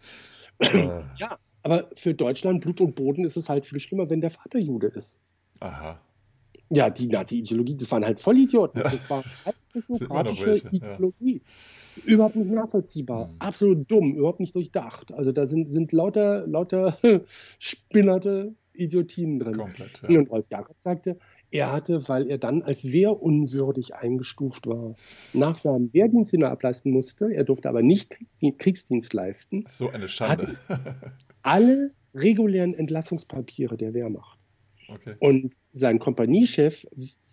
ja, aber für Deutschland, Blut und Boden, ist es halt viel schlimmer, wenn der Vater Jude ist. Aha. Ja, die Nazi-Ideologie, das waren halt Vollidioten. Ja, das war halt technokratische Ideologie. Ja. Überhaupt nicht nachvollziehbar. Mhm. Absolut dumm, überhaupt nicht durchdacht. Also da sind, sind lauter, lauter spinnerte Idiotien drin. Komplett, ja. Und Rolf Jakob sagte, er hatte, weil er dann als wehrunwürdig eingestuft war, nach seinem Wehrdienst, den er ableisten musste, er durfte aber nicht Kriegsdienst leisten. So eine Schande. alle regulären Entlassungspapiere der Wehrmacht. Okay. Und sein Kompaniechef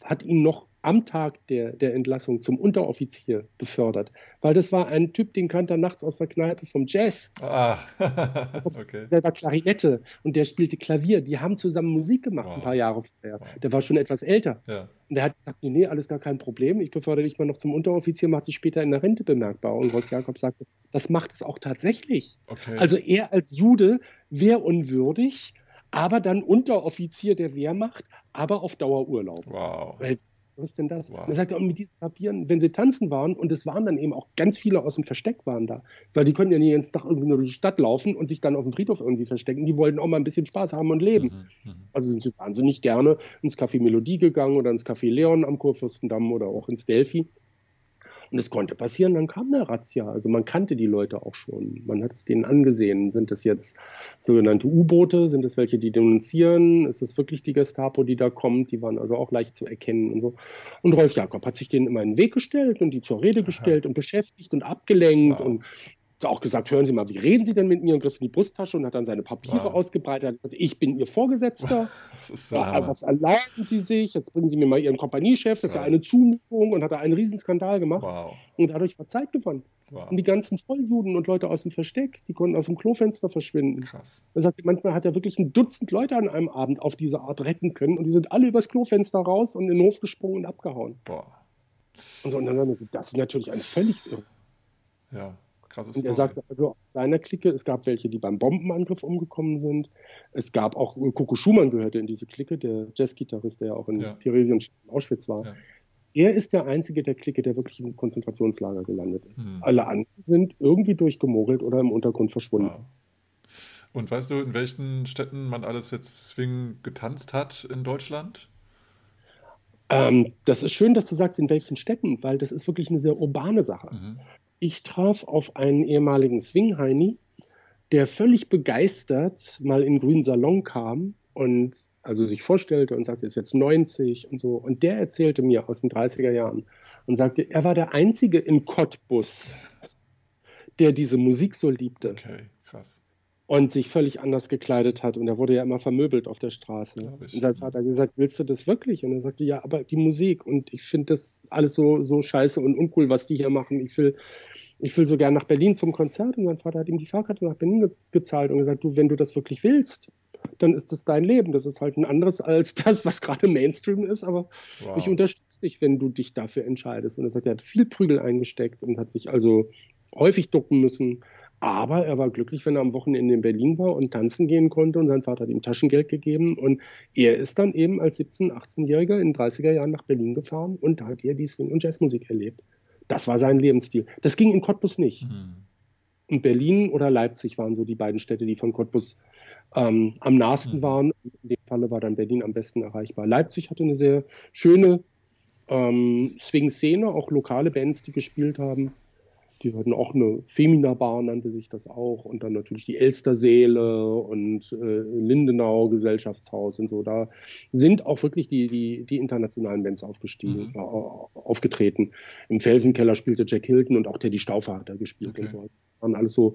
hat ihn noch am Tag der, der Entlassung zum Unteroffizier befördert. Weil das war ein Typ, den kannte er nachts aus der Kneipe vom Jazz. Ah, okay. Selber Klarinette und der spielte Klavier. Die haben zusammen Musik gemacht wow. ein paar Jahre vorher. Wow. Der war schon etwas älter. Ja. Und der hat gesagt, nee, nee, alles gar kein Problem. Ich befördere dich mal noch zum Unteroffizier, macht sich später in der Rente bemerkbar. Und Rolf Jakob sagte, das macht es auch tatsächlich. Okay. Also er als Jude wäre unwürdig, aber dann Unteroffizier der Wehrmacht, aber auf Dauerurlaub. Wow. Was ist denn das? Wow. Und er sagte, und mit diesen Papieren, wenn sie tanzen waren, und es waren dann eben auch ganz viele aus dem Versteck waren da, weil die konnten ja nicht jeden Tag irgendwie nur durch die Stadt laufen und sich dann auf dem Friedhof irgendwie verstecken. Die wollten auch mal ein bisschen Spaß haben und leben. Mhm, mhm. also sind sie wahnsinnig gerne ins Café Melodie gegangen oder ins Café Leon am Kurfürstendamm oder auch ins Delphi. Und es konnte passieren, dann kam eine Razzia. Also man kannte die Leute auch schon. Man hat es denen angesehen. Sind das jetzt sogenannte U-Boote? Sind es welche, die denunzieren? Ist es wirklich die Gestapo, die da kommt? Die waren also auch leicht zu erkennen und so. Und Rolf Jakob hat sich denen immer in den Weg gestellt und die zur Rede gestellt Aha. und beschäftigt und abgelenkt wow. und auch gesagt, hören Sie mal, wie reden Sie denn mit mir? Und griff in die Brusttasche und hat dann seine Papiere wow. ausgebreitet. Hat gesagt, ich bin Ihr Vorgesetzter. So was erlauben Sie sich? Jetzt bringen Sie mir mal Ihren Kompaniechef. Das ist ja, ja eine Zumutung und hat da einen Riesenskandal gemacht. Wow. Und dadurch war Zeit gewonnen. Wow. Und die ganzen Volljuden und Leute aus dem Versteck, die konnten aus dem Klofenster verschwinden. Krass. Er sagt, manchmal hat er wirklich ein Dutzend Leute an einem Abend auf diese Art retten können und die sind alle übers Klofenster raus und in den Hof gesprungen und abgehauen. Boah. Und, so, und dann sagen wir, das ist natürlich ein völlig irre. Ja. Krasse und er sagte also aus seiner Clique, es gab welche, die beim Bombenangriff umgekommen sind. Es gab auch, Coco Schumann gehörte in diese Clique, der Jazzgitarrist, der ja auch in ja. Theresienstadt in Auschwitz war. Ja. Er ist der einzige der Clique, der wirklich ins Konzentrationslager gelandet ist. Mhm. Alle anderen sind irgendwie durchgemogelt oder im Untergrund verschwunden. Wow. Und weißt du, in welchen Städten man alles jetzt Swing getanzt hat in Deutschland? Ähm, das ist schön, dass du sagst, in welchen Städten, weil das ist wirklich eine sehr urbane Sache. Mhm. Ich traf auf einen ehemaligen Swing-Heini, der völlig begeistert mal in grünen Salon kam und also sich vorstellte und sagte, ist jetzt 90 und so. Und der erzählte mir aus den 30er Jahren und sagte, er war der Einzige in Cottbus, der diese Musik so liebte. Okay, krass und sich völlig anders gekleidet hat. Und er wurde ja immer vermöbelt auf der Straße. Und sein Vater hat gesagt, willst du das wirklich? Und er sagte, ja, aber die Musik. Und ich finde das alles so, so scheiße und uncool, was die hier machen. Ich will, ich will so gern nach Berlin zum Konzert. Und sein Vater hat ihm die Fahrkarte nach Berlin ge gezahlt und gesagt, du, wenn du das wirklich willst, dann ist das dein Leben. Das ist halt ein anderes als das, was gerade Mainstream ist. Aber wow. ich unterstütze dich, wenn du dich dafür entscheidest. Und er sagt, er hat viel Prügel eingesteckt und hat sich also häufig ducken müssen aber er war glücklich, wenn er am Wochenende in Berlin war und tanzen gehen konnte und sein Vater hat ihm Taschengeld gegeben. Und er ist dann eben als 17-, 18-Jähriger in den 30er Jahren nach Berlin gefahren und da hat er die Swing- und Jazzmusik erlebt. Das war sein Lebensstil. Das ging in Cottbus nicht. Mhm. Und Berlin oder Leipzig waren so die beiden Städte, die von Cottbus ähm, am nahesten mhm. waren. In dem Falle war dann Berlin am besten erreichbar. Leipzig hatte eine sehr schöne ähm, Swing-Szene, auch lokale Bands, die gespielt haben. Die hatten auch eine Femina-Bar, nannte sich das auch. Und dann natürlich die Elsterseele und äh, Lindenau Gesellschaftshaus und so. Da sind auch wirklich die, die, die internationalen Bands aufgestiegen, mhm. äh, aufgetreten. Im Felsenkeller spielte Jack Hilton und auch Teddy Stauffer hat da gespielt okay. und so. Das waren alles so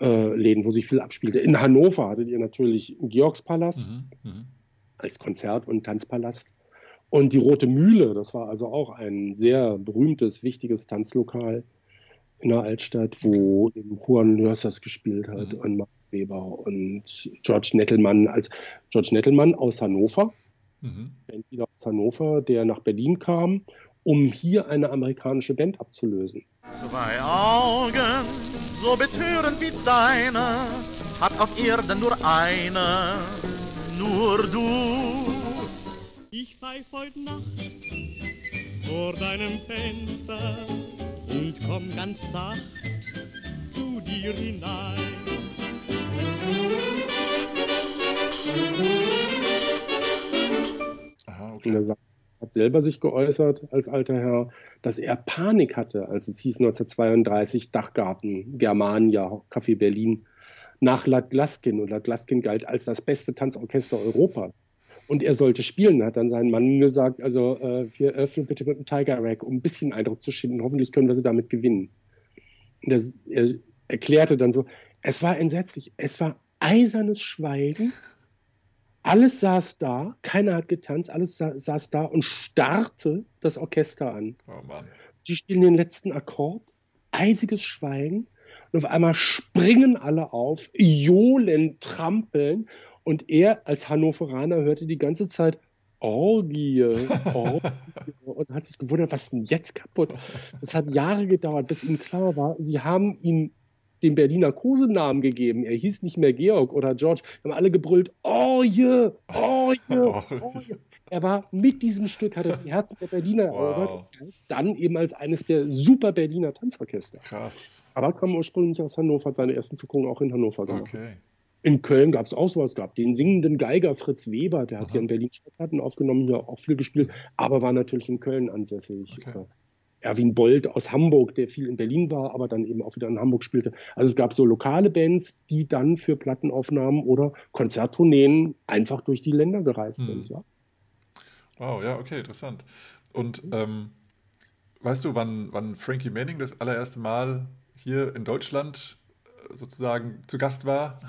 äh, Läden, wo sich viel abspielte. In Hannover hattet ihr natürlich Georgspalast mhm, mhm, als Konzert- und Tanzpalast. Und die Rote Mühle, das war also auch ein sehr berühmtes, wichtiges Tanzlokal in der Altstadt, wo Juan Lörsers gespielt hat mhm. und Mark Weber und George Nettelmann als George Nettelmann aus Hannover, mhm. Bandleader aus Hannover, der nach Berlin kam, um hier eine amerikanische Band abzulösen. Zwei Augen, so betörend wie deine, hat auf Erden nur eine, nur du. Ich pfeif heute Nacht vor deinem Fenster und komm ganz sacht zu dir hinein. Aha, okay. Er hat selber sich geäußert als alter Herr, dass er Panik hatte, als es hieß 1932 Dachgarten, Germania, Café Berlin, nach Lad Glaskin. Und Lad Glaskin galt als das beste Tanzorchester Europas. Und er sollte spielen, hat dann seinen Mann gesagt, also äh, wir öffnen bitte mit einem Tiger Rack, um ein bisschen Eindruck zu schieben. Hoffentlich können wir sie damit gewinnen. Und er, er erklärte dann so, es war entsetzlich, es war eisernes Schweigen. Alles saß da, keiner hat getanzt, alles sa saß da und starrte das Orchester an. Oh Mann. Die spielen den letzten Akkord, eisiges Schweigen und auf einmal springen alle auf, johlen, trampeln und er als Hannoveraner hörte die ganze Zeit Orgie, Orgie und hat sich gewundert, was denn jetzt kaputt? Es hat Jahre gedauert, bis ihm klar war, sie haben ihm den Berliner Kosenamen gegeben. Er hieß nicht mehr Georg oder George. Wir haben alle gebrüllt, Orje, Orje, Orje. Er war mit diesem Stück, hat er die Herzen der Berliner erobert. Wow. Dann eben als eines der super Berliner Tanzorchester. Krass. Aber kam ursprünglich aus Hannover, hat seine ersten Zuckungen auch in Hannover gemacht. Okay. In Köln gab es auch sowas, gab den singenden Geiger Fritz Weber, der hat Aha. hier in Berlin Stadtplatten aufgenommen, hier auch viel gespielt, aber war natürlich in Köln ansässig. Okay. Erwin Bold aus Hamburg, der viel in Berlin war, aber dann eben auch wieder in Hamburg spielte. Also es gab so lokale Bands, die dann für Plattenaufnahmen oder Konzerttourneen einfach durch die Länder gereist hm. sind. Ja. Wow, ja, okay, interessant. Und ähm, weißt du, wann, wann Frankie Manning das allererste Mal hier in Deutschland äh, sozusagen zu Gast war?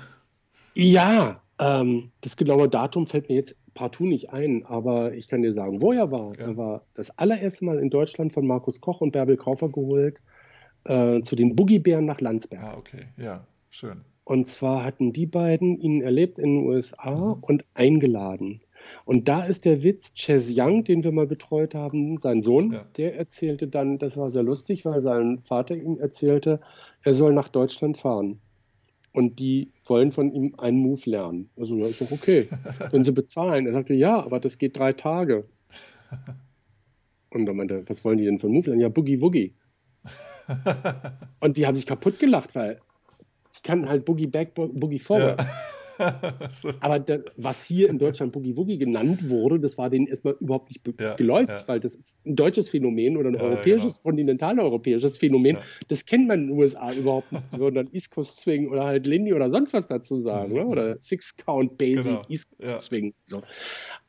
Ja, ähm, das genaue Datum fällt mir jetzt partout nicht ein, aber ich kann dir sagen, wo er war. Ja. Er war das allererste Mal in Deutschland von Markus Koch und Bärbel Kaufer geholt äh, zu den Boogiebären nach Landsberg. Ah, okay, ja, schön. Und zwar hatten die beiden ihn erlebt in den USA mhm. und eingeladen. Und da ist der Witz, Ches Young, den wir mal betreut haben, sein Sohn, ja. der erzählte dann, das war sehr lustig, weil sein Vater ihm erzählte, er soll nach Deutschland fahren und die wollen von ihm einen Move lernen. Also ja, ich sage, okay, wenn sie bezahlen. Er sagte, ja, aber das geht drei Tage. Und dann meinte er, was wollen die denn einen Move lernen? Ja, Boogie Woogie. und die haben sich kaputt gelacht, weil ich kann halt Boogie Back, Boogie Forward. Ja. so. Aber da, was hier in Deutschland Boogie Woogie genannt wurde, das war denen erstmal überhaupt nicht ja, geläufig, ja. weil das ist ein deutsches Phänomen oder ein europäisches, genau. kontinentaleuropäisches Phänomen. Das kennt man in den USA überhaupt nicht. Die würden dann East Coast Swing oder halt Lindy oder sonst was dazu sagen. Mhm. Oder Six Count Basic genau. East Coast Swing. So.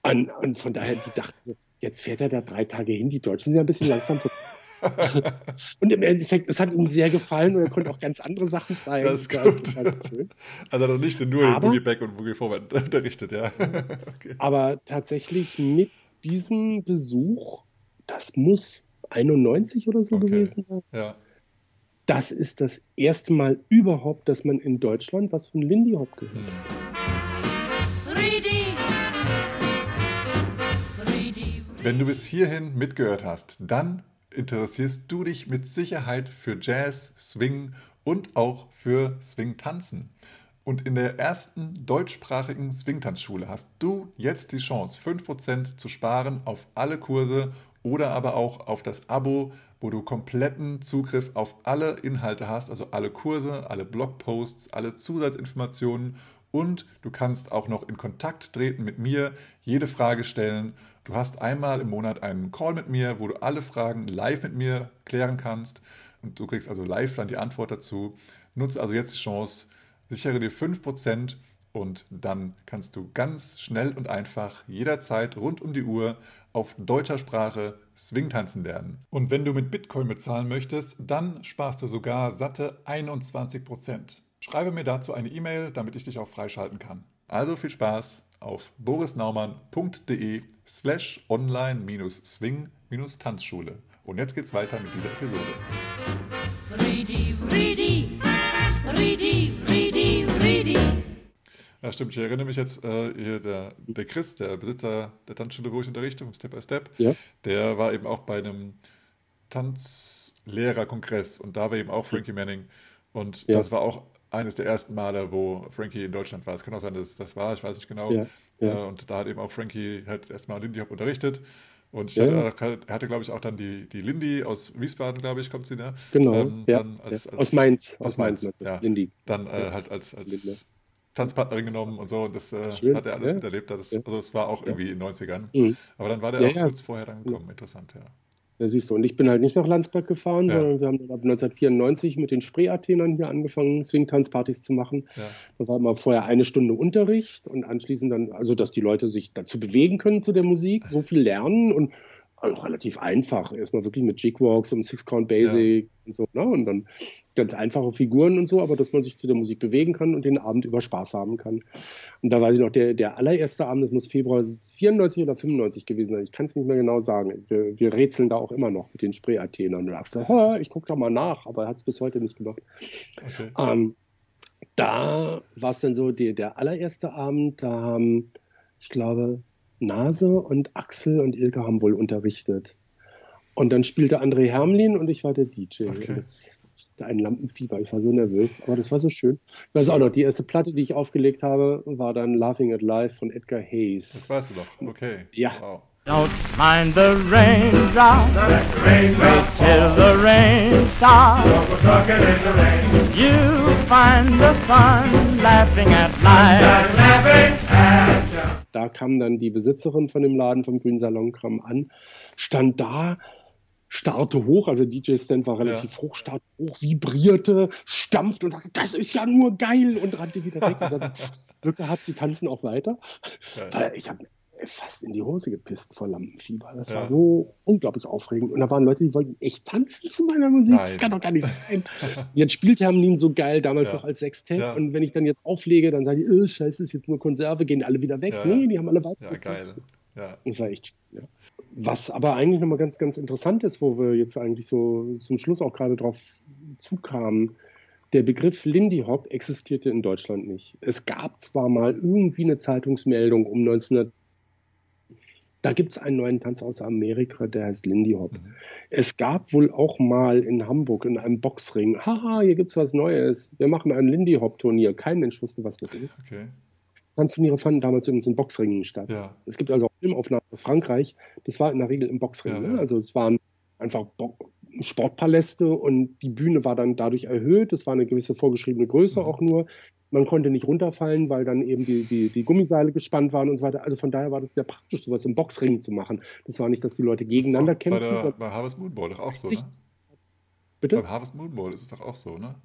Und, und von daher, die dachten so, jetzt fährt er da drei Tage hin, die Deutschen sind ja ein bisschen langsam und im Endeffekt, es hat ihm sehr gefallen und er konnte auch ganz andere Sachen zeigen. Das ist gut. Also noch nicht nur aber, Boogie Back und Boogie Forward unterrichtet, ja. okay. Aber tatsächlich mit diesem Besuch, das muss 91 oder so okay. gewesen sein. Ja. Das ist das erste Mal überhaupt, dass man in Deutschland was von Lindy Hop gehört. Hm. Wenn du bis hierhin mitgehört hast, dann interessierst du dich mit Sicherheit für Jazz, Swing und auch für Swing-Tanzen. Und in der ersten deutschsprachigen Swing-Tanzschule hast du jetzt die Chance, 5% zu sparen auf alle Kurse oder aber auch auf das Abo, wo du kompletten Zugriff auf alle Inhalte hast, also alle Kurse, alle Blogposts, alle Zusatzinformationen und du kannst auch noch in Kontakt treten mit mir, jede Frage stellen. Du hast einmal im Monat einen Call mit mir, wo du alle Fragen live mit mir klären kannst und du kriegst also live dann die Antwort dazu. Nutze also jetzt die Chance, sichere dir 5% und dann kannst du ganz schnell und einfach jederzeit rund um die Uhr auf deutscher Sprache Swing tanzen lernen. Und wenn du mit Bitcoin bezahlen möchtest, dann sparst du sogar satte 21%. Schreibe mir dazu eine E-Mail, damit ich dich auch freischalten kann. Also viel Spaß auf borisnaumann.de slash online-swing-tanzschule. Und jetzt geht's weiter mit dieser Episode. Ridi, Ridi, Ridi, Ridi, Ridi. Ja, stimmt. Ich erinnere mich jetzt, äh, hier der, der Chris, der Besitzer der Tanzschule, wo ich unterrichte, vom Step by Step, Ja. der war eben auch bei einem Tanzlehrerkongress und da war eben auch Frankie Manning. Und Ja. das war auch eines der ersten Male, wo Frankie in Deutschland war. Es kann auch sein, dass es das war, ich weiß nicht genau. Ja, ja. Äh, Und da hat eben auch Frankie halt das erste Mal Lindy Hop unterrichtet. Und Ja, hatte, auch- er hatte, glaube ich, auch dann die, die Lindy aus Wiesbaden, glaube ich, kommt sie, ne? Genau. Ähm, dann als, als, aus Mainz. aus Mainz, ja. Lindy. Dann äh, halt als, als Linde. Tanzpartnerin genommen und so. Und das äh, hat er alles miterlebt. Das. Also es war auch irgendwie in den 90ern. Mhm. Aber dann war der auch kurz vorher dann gekommen. Interessant, ja. Da siehst du. Und ich bin halt nicht nach Landsberg gefahren, Ja. sondern wir haben dann ab 1994 mit den Spree-Athenern hier angefangen, Swing-Tanzpartys zu machen. ja. Da war immer vorher eine Stunde Unterricht und anschließend dann, also dass die Leute sich dazu bewegen können zu der Musik, so viel lernen und auch relativ einfach. Erstmal wirklich mit Jigwalks und Six-Count Basic und so, ne? Und dann ganz einfache Figuren und so, aber dass man sich zu der Musik bewegen kann und den Abend über Spaß haben kann. Und da weiß ich noch, der, der allererste Abend, das muss Februar 94 oder 95 gewesen sein. Ich kann es nicht mehr genau sagen. Wir, wir rätseln da auch immer noch mit den Spree-Athenern. Und da dachte ich, "Ha, ich gucke da mal nach, aber er hat es bis heute nicht gemacht. Okay. Ähm, da war es dann so, die, der allererste Abend, da haben, ich glaube, Nase und Axel und Ilke haben wohl unterrichtet. Und dann spielte André Hermlin und ich war der DJ. Okay. Das war ein Lampenfieber, ich war so nervös, aber das war so schön. Ich weiß auch noch, die erste Platte, die ich aufgelegt habe, war dann Laughing at Life von Edgar Das Hayes. weißt du doch. Okay. Ja. Wow. Don't mind the raindrops. Wait till the rain stops. You find the sun laughing at life. da kam dann die Besitzerin von dem Laden vom Grünen Salon kam an, stand da, starrte hoch, also DJ-Stand war relativ hoch, starrte hoch, vibrierte, stampfte und sagte, das ist ja nur geil und rannte wieder weg. Und dann Glück gehabt, sie tanzen auch weiter. Geil. Weil ich habe fast in die Hose gepisst vor Lampenfieber. Das Ja. war so unglaublich aufregend. Und da waren Leute, die wollten echt tanzen zu meiner Musik. Nein. Das kann doch gar nicht sein. Jetzt spielt Hermelin so geil, damals Ja. noch als Sextett. Ja. Und wenn ich dann jetzt auflege, dann sagen die, oh, scheiße, ist jetzt nur Konserve, gehen alle wieder weg. Ja, nee, ja. die haben alle weiter. Ja, geil. Ja. Das war echt ja. Was aber eigentlich nochmal ganz, ganz interessant ist, wo wir jetzt eigentlich so zum Schluss auch gerade drauf zukamen, der Begriff Lindy Hop existierte in Deutschland nicht. Es gab zwar mal irgendwie eine Zeitungsmeldung um 1900, da gibt es einen neuen Tanz aus Amerika, der heißt Lindy Hop. Mhm. Es gab wohl auch mal in Hamburg in einem Boxring, haha, hier gibt's was Neues, wir machen ein Lindy Hop Turnier. Kein Mensch wusste, was das ist. Okay. Tanzturniere fanden damals übrigens in Boxringen statt. Ja. Es gibt also auch Filmaufnahmen aus Frankreich. Das war in der Regel im Boxring. Ja, ne? Also es waren einfach Bo Sportpaläste und die Bühne war dann dadurch erhöht. Es war eine gewisse vorgeschriebene Größe Mhm. auch nur. Man konnte nicht runterfallen, weil dann eben die, die, die Gummiseile gespannt waren und so weiter. Also von daher war das sehr praktisch, sowas im Boxring zu machen. Das war nicht, dass die Leute gegeneinander kämpfen. Bei, der, bei Harvest Moon Bowl doch auch so, ne? Bitte? Beim Harvest Moon Bowl ist es doch auch so, ne?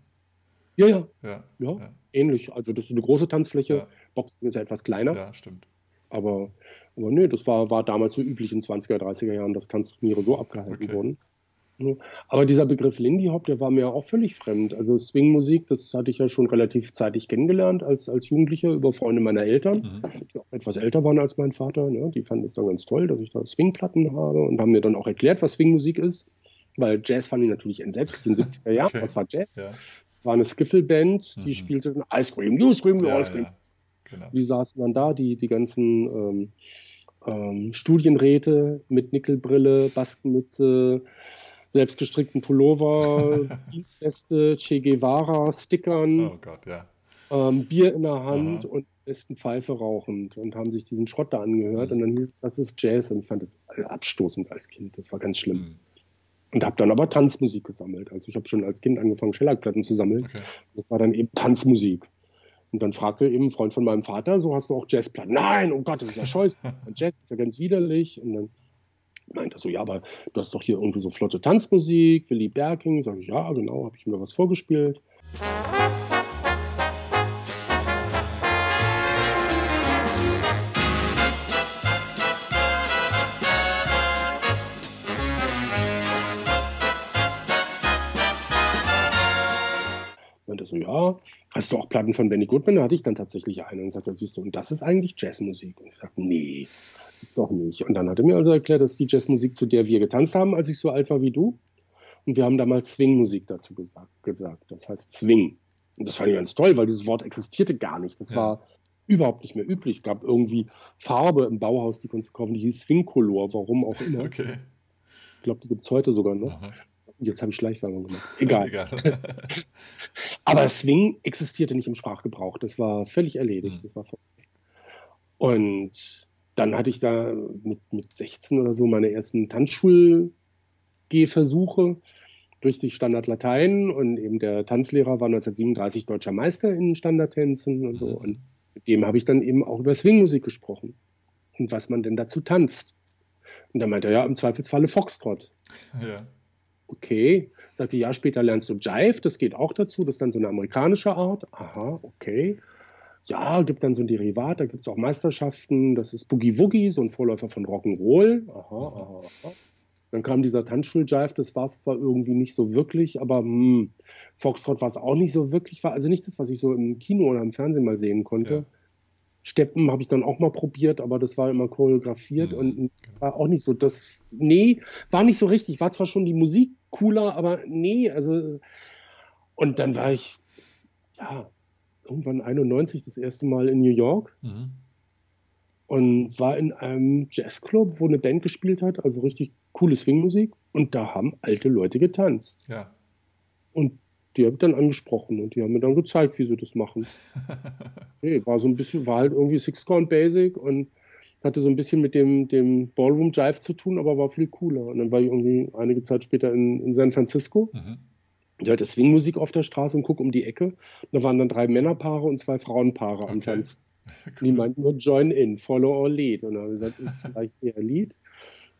Ja, ja, Ja. ja, Ja. ähnlich. Also das ist eine große Tanzfläche. Boxring ist ja etwas kleiner. Ja, stimmt. Aber, aber nee, das war, war damals so üblich in 20er, 30er Jahren, dass Tanzturniere so abgehalten Okay. wurden. Ja. Aber dieser Begriff Lindy Hop, der war mir auch völlig fremd. Also Swingmusik, das hatte ich ja schon relativ zeitig kennengelernt als, als Jugendlicher über Freunde meiner Eltern, Mhm. die auch etwas älter waren als mein Vater. Ne? Die fanden es dann ganz toll, dass ich da Swingplatten habe und haben mir dann auch erklärt, was Swingmusik ist. Weil Jazz fand ich natürlich entsetzlich in den 70er Jahren. Okay. Was war Jazz? Ja. Es war eine Skiffle-Band, die Mhm. spielte Ice Cream, You Scream, You Ja, Ice Cream. ja. Genau. Die saßen dann da, die, die ganzen ähm, ähm, Studienräte mit Nickelbrille, Baskenmütze, selbstgestrickten Pullover, Dienstweste, Che Guevara, Stickern, Oh Gott, ja. ähm, Bier in der Hand Aha. und besten Pfeife rauchend und haben sich diesen Schrott da angehört. Mhm. Und dann hieß es, das ist Jazz und ich fand das abstoßend als Kind. Das war ganz schlimm. Mhm. Und habe dann aber Tanzmusik gesammelt. Also ich habe schon als Kind angefangen, Schellackplatten zu sammeln. Okay. Das war dann eben Tanzmusik. Und dann fragte eben ein Freund von meinem Vater, so hast du auch Jazzplatten? Nein, um Gott, das ist ja scheiße. Jazz ist ja ganz widerlich. Und dann meinte er so, ja, aber du hast doch hier irgendwie so flotte Tanzmusik, Willy Berking. Sag ich, ja, genau, habe ich mir was vorgespielt. er so, ja, hast du auch Platten von Benny Goodman? Da hatte ich dann tatsächlich eine. Und sagte, siehst du, und das ist eigentlich Jazzmusik. Und ich sagte, nee, ist doch nicht. Und dann hat er mir also erklärt, dass die Jazzmusik, zu der wir getanzt haben, als ich so alt war wie du. Und wir haben damals Swing-Musik dazu gesagt, gesagt. Das heißt Swing. Und das fand ich ganz toll, weil dieses Wort existierte gar nicht. Das ja. war überhaupt nicht mehr üblich. Es gab irgendwie Farbe im Bauhaus, die konntest du kaufen, die hieß Swing-Color, warum auch immer. Okay. Ich glaube, die gibt es heute sogar noch. Aha. Jetzt habe ich Schleichwerbung gemacht. Egal. Egal. Aber Swing existierte nicht im Sprachgebrauch. Das war völlig erledigt. Mhm. Das war Und dann hatte ich da mit, mit 16 oder so meine ersten Tanzschulgehversuche durch die Standard Latein und eben der Tanzlehrer war 1937 deutscher Meister in Standardtänzen und so. Mhm. Und mit dem habe ich dann eben auch über Swingmusik gesprochen und was man denn dazu tanzt. Und da meinte er, ja, im Zweifelsfalle Foxtrot. Ja okay. Sagte, ja, später lernst du Jive, das geht auch dazu, das ist dann so eine amerikanische Art. Aha, okay. Ja, gibt dann so ein Derivat, da gibt es auch Meisterschaften, das ist Boogie Woogie, so ein Vorläufer von Rock'n'Roll. Aha, aha, aha. Dann kam dieser Tanzschul-Jive, das war es zwar irgendwie nicht so wirklich, aber mh, hm, Foxtrot war es auch nicht so wirklich, also nicht das, was ich so im Kino oder im Fernsehen mal sehen konnte. Ja. Steppen habe ich dann auch mal probiert, aber das war immer choreografiert mhm. und war auch nicht so. Das, nee, war nicht so richtig. War zwar schon die Musik cooler, aber nee, also. Und dann war ich, ja, irgendwann 91 das erste Mal in New York mhm. und war in einem Jazzclub, wo eine Band gespielt hat, also richtig coole Swingmusik. Und da haben alte Leute getanzt. Ja. Und die habe ich dann angesprochen und die haben mir dann gezeigt, wie sie das machen. hey, war so ein bisschen, war halt irgendwie Six Count Basic und hatte so ein bisschen mit dem, dem Ballroom Jive zu tun, aber war viel cooler. Und dann war ich irgendwie einige Zeit später in, in San Francisco. Mhm. Ich hörte Swingmusik auf der Straße und guck um die Ecke. Da waren dann drei Männerpaare und zwei Frauenpaare okay. am Tanz. Cool. Die meinten nur Join in, Follow or Lead. Und dann habe ich gesagt, ist vielleicht eher Lead.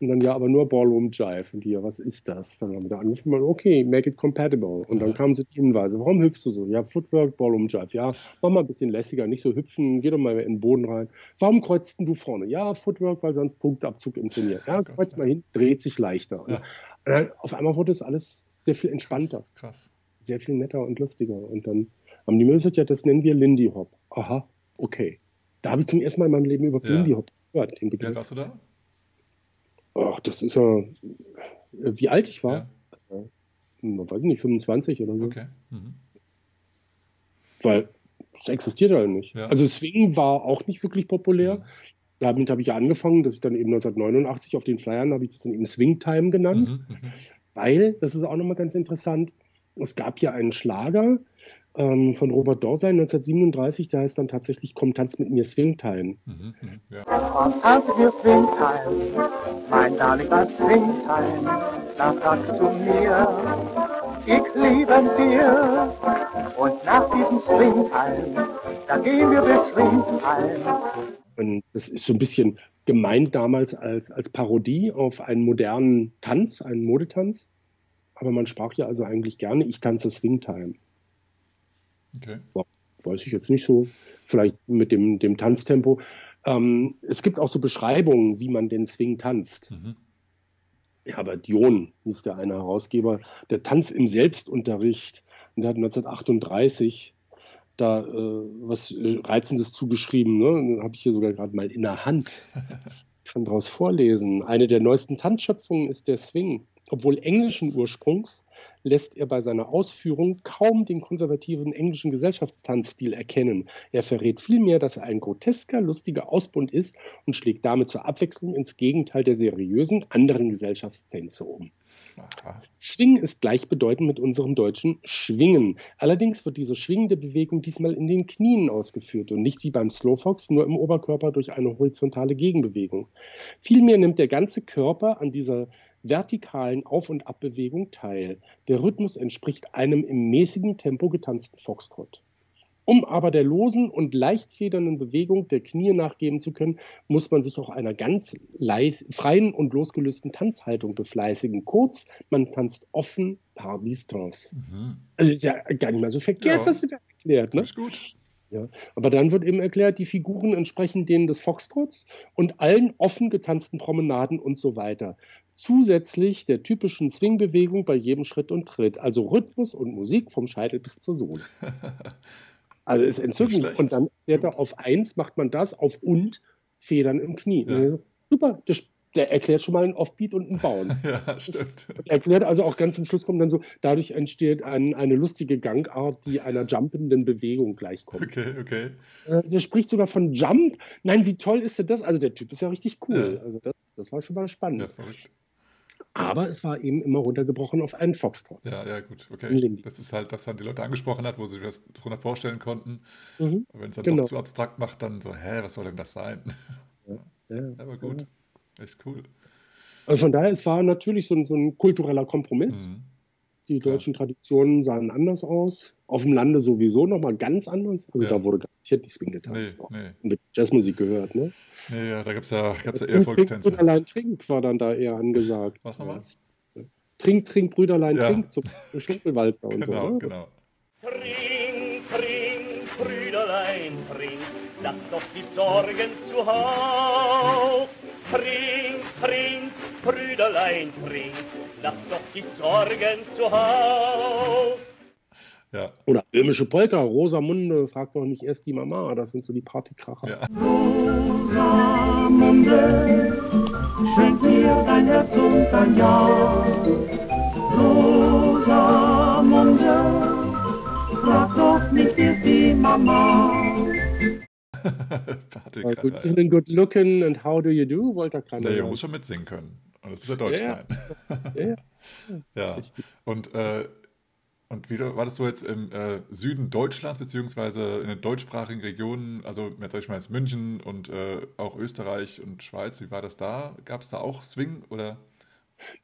Und dann ja, aber nur Ballroom Jive. Und die, ja, was ist das? Dann haben wir da angefangen, okay, make it compatible. Und dann kamen sie die Hinweise, warum hüpfst du so? Ja, Footwork, Ballroom Jive. Ja, mach mal ein bisschen lässiger, nicht so hüpfen, geh doch mal in den Boden rein. Warum kreuzt du vorne? Ja, Footwork, weil sonst Punktabzug im Turnier. Ja, kreuz mal hin, dreht sich leichter. Ja. Und dann, auf einmal wurde es alles sehr viel entspannter. Krass. Sehr viel netter und lustiger. Und dann haben die mir gesagt, ja, das nennen wir Lindy Hop. Aha, okay. Da habe ich zum ersten Mal in meinem Leben über ja. Lindy Hop gehört. Den Begriff. Wie warst du da? Ach, das ist ja, wie alt ich war. Ja. Man weiß nicht, 25 oder so. Okay. Mhm. Weil es existiert halt nicht. Ja. Also Swing war auch nicht wirklich populär. Mhm. Damit habe ich ja angefangen, dass ich dann eben 1989 auf den Flyern habe ich das dann eben Swing Time genannt. Mhm. mhm. Weil, das ist auch nochmal ganz interessant, es gab ja einen Schlager, ähm, von Robert Dorsein 1937, der heißt dann tatsächlich Komm, tanz mit mir Swingtime. Mhm, mhm, ja. Komm, tanz mit mir Swingtime, mein Darling, das Swingtime, das sagst du mir, ich liebe dir. Und nach diesem Swingtime, da gehen wir bis Swingtime. Und das ist so ein bisschen gemeint damals als, als Parodie auf einen modernen Tanz, einen Modetanz. Aber man sprach ja also eigentlich gerne, ich tanze Swingtime. Okay. Weiß ich jetzt nicht so. Vielleicht mit dem, dem Tanztempo. Ähm, es gibt auch so Beschreibungen, wie man den Swing tanzt. Mhm. Herbert John hieß der eine Herausgeber, der Tanz im Selbstunterricht. Und der hat 1938 da äh, was Reizendes zugeschrieben. Ne? Habe ich hier sogar gerade mal in der Hand. Ich kann daraus vorlesen. Eine der neuesten Tanzschöpfungen ist der Swing. Obwohl englischen Ursprungs lässt er bei seiner Ausführung kaum den konservativen englischen Gesellschaftstanzstil erkennen. Er verrät vielmehr, dass er ein grotesker, lustiger Ausbund ist und schlägt damit zur Abwechslung ins Gegenteil der seriösen anderen Gesellschaftstänze um. Aha. Swing ist gleichbedeutend mit unserem deutschen Schwingen. Allerdings wird diese schwingende Bewegung diesmal in den Knien ausgeführt und nicht wie beim Slowfox nur im Oberkörper durch eine horizontale Gegenbewegung. Vielmehr nimmt der ganze Körper an dieser vertikalen Auf- und Abbewegung teil. Der Rhythmus entspricht einem im mäßigen Tempo getanzten Foxtrot. Um aber der losen und leicht federnden Bewegung der Knie nachgeben zu können, muss man sich auch einer ganz freien und losgelösten Tanzhaltung befleißigen. Kurz, man tanzt offen par distance. Mhm. Also ist ja gar nicht mal so verkehrt, ja. was du da erklärt. Ne? Das ist gut. Ja, aber dann wird eben erklärt, die Figuren entsprechen denen des Foxtrots und allen offen getanzten Promenaden und so weiter. Zusätzlich der typischen Swing-Bewegung bei jedem Schritt und Tritt. Also Rhythmus und Musik vom Scheitel bis zur Sohle. Also ist entzückend. Und dann erklärt er, auf eins macht man das, auf und Federn im Knie. Ja. Super, das, der erklärt schon mal einen Offbeat und einen Bounce. ja, stimmt. Er erklärt also auch ganz zum Schluss kommt dann so, dadurch entsteht ein, eine lustige Gangart, die einer jumpenden Bewegung gleichkommt. Okay, okay. Äh, der spricht sogar von Jump. Nein, wie toll ist denn das? Also der Typ ist ja richtig cool. Ja. Also das, das war schon mal spannend. Ja, verrückt. Aber es war eben immer runtergebrochen auf einen Foxtrot. Ja, ja, gut, okay. Das ist halt, das dann die Leute angesprochen hat, wo sie das darunter vorstellen konnten. Mhm. Wenn es dann genau. doch zu abstrakt macht, dann so, hä, was soll denn das sein? Ja, ja aber gut, ja. echt cool. Also von daher, es war natürlich so ein, so ein kultureller Kompromiss. Mhm. Die deutschen. Traditionen sahen anders aus. Auf dem Lande sowieso nochmal ganz anders. Also da wurde garantiert nicht Swing getanzt. Nee, nee. Mit Jazzmusik gehört, ne? Nee, ja, da gab es ja, gab's ja eher Volkstänze. Brüderlein Trink war dann da eher angesagt. Was nochmal? Trink, Trink, Brüderlein ja. Trink zum Schunkelwalzer und genau, so. Ne? Genau, Trink, trink, Brüderlein, trink, lass doch die Sorgen zu Haus. Trink, trink, Brüderlein, trink, lass doch die Sorgen zu Haus. Ja. Oder böhmische Polka, Rosamunde, frag doch nicht erst die Mama, das sind so die Partykracher. Ja. Rosamunde, schenk mir dein Herz und dein Ja. Rosamunde, frag doch nicht erst die Mama. Partykracher. Good evening, good looking and how do you do? Wollte er keiner. Nee, muss schon mitsingen können. Und das muss ja Deutsch ja, sein. Ja, ja. ja. Und äh, und wie war das so jetzt im äh, Süden Deutschlands, beziehungsweise in den deutschsprachigen Regionen, also jetzt sag ich mal jetzt München und äh, auch Österreich und Schweiz, wie war das da? Gab es da auch Swing oder?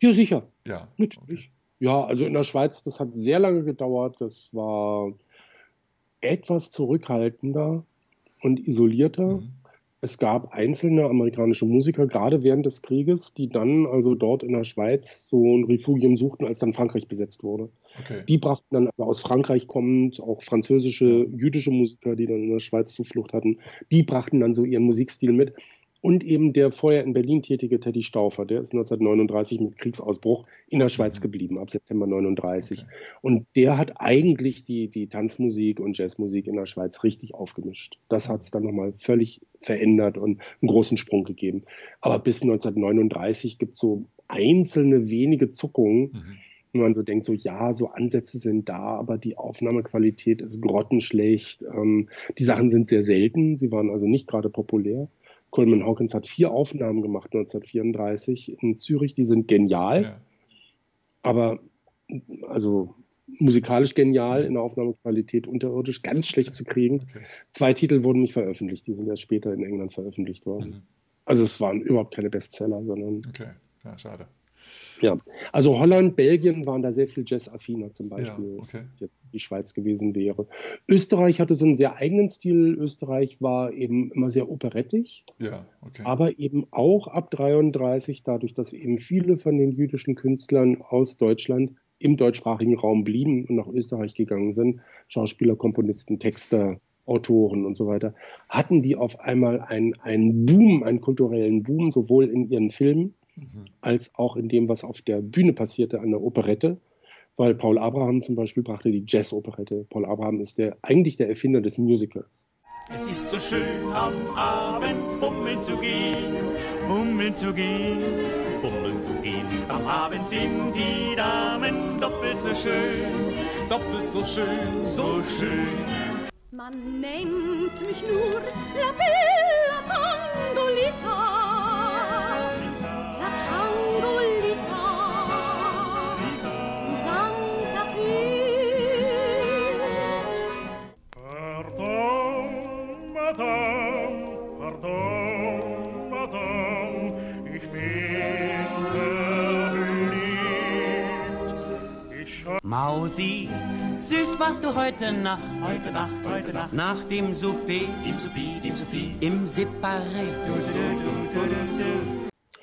Ja, sicher. Ja. Natürlich. Okay. Ja, also in der Schweiz, das hat sehr lange gedauert. Das war etwas zurückhaltender und isolierter. Mhm. Es gab einzelne amerikanische Musiker, gerade während des Krieges, die dann also dort in der Schweiz so ein Refugium suchten, als dann Frankreich besetzt wurde. Okay. Die brachten dann also aus Frankreich kommend, auch französische, jüdische Musiker, die dann in der Schweiz Zuflucht hatten, die brachten dann so ihren Musikstil mit und eben der vorher in Berlin tätige Teddy Stauffer, der ist 1939 mit Kriegsausbruch in der Schweiz mhm. geblieben, ab September 39. Okay. Und der hat eigentlich die, die Tanzmusik und Jazzmusik in der Schweiz richtig aufgemischt. Das hat es dann nochmal völlig verändert und einen großen Sprung gegeben. Aber bis 1939 gibt es so einzelne wenige Zuckungen. Mhm wenn man so denkt, so ja, so Ansätze sind da, aber die Aufnahmequalität ist grottenschlecht. Ähm, die Sachen sind sehr selten, sie waren also nicht gerade populär. Coleman Hawkins hat vier Aufnahmen gemacht 1934 in Zürich, die sind genial, ja. aber also musikalisch genial, in der Aufnahmequalität unterirdisch, ganz schlecht zu kriegen. Okay. Zwei Titel wurden nicht veröffentlicht, die sind erst später in England veröffentlicht worden. Mhm. Also es waren überhaupt keine Bestseller, sondern. Okay, ja, schade. Ja, also Holland, Belgien waren da sehr viel Jazz-affiner zum Beispiel, ja, okay. als jetzt die Schweiz gewesen wäre. Österreich hatte so einen sehr eigenen Stil. Österreich war eben immer sehr operettig, ja, okay. aber eben auch ab 33, dadurch, dass eben viele von den jüdischen Künstlern aus Deutschland im deutschsprachigen Raum blieben und nach Österreich gegangen sind, Schauspieler, Komponisten, Texter, Autoren und so weiter, hatten die auf einmal einen, einen Boom, einen kulturellen Boom, sowohl in ihren Filmen mhm. als auch in dem, was auf der Bühne passierte an der Operette. Weil Paul Abraham zum Beispiel brachte die Jazz-Operette. Paul Abraham ist der, eigentlich der Erfinder des Musicals. Es ist so schön am Abend bummeln zu gehen, bummeln zu gehen, bummeln zu gehen. Am Abend sind die Damen doppelt so schön, doppelt so schön, so schön. Man nennt mich nur La Bella Tangolita. Mausi, süß warst du heute Nacht, heute Nacht, heute Nacht, nach dem Souper, dem Souper, dem Souper, im Separé.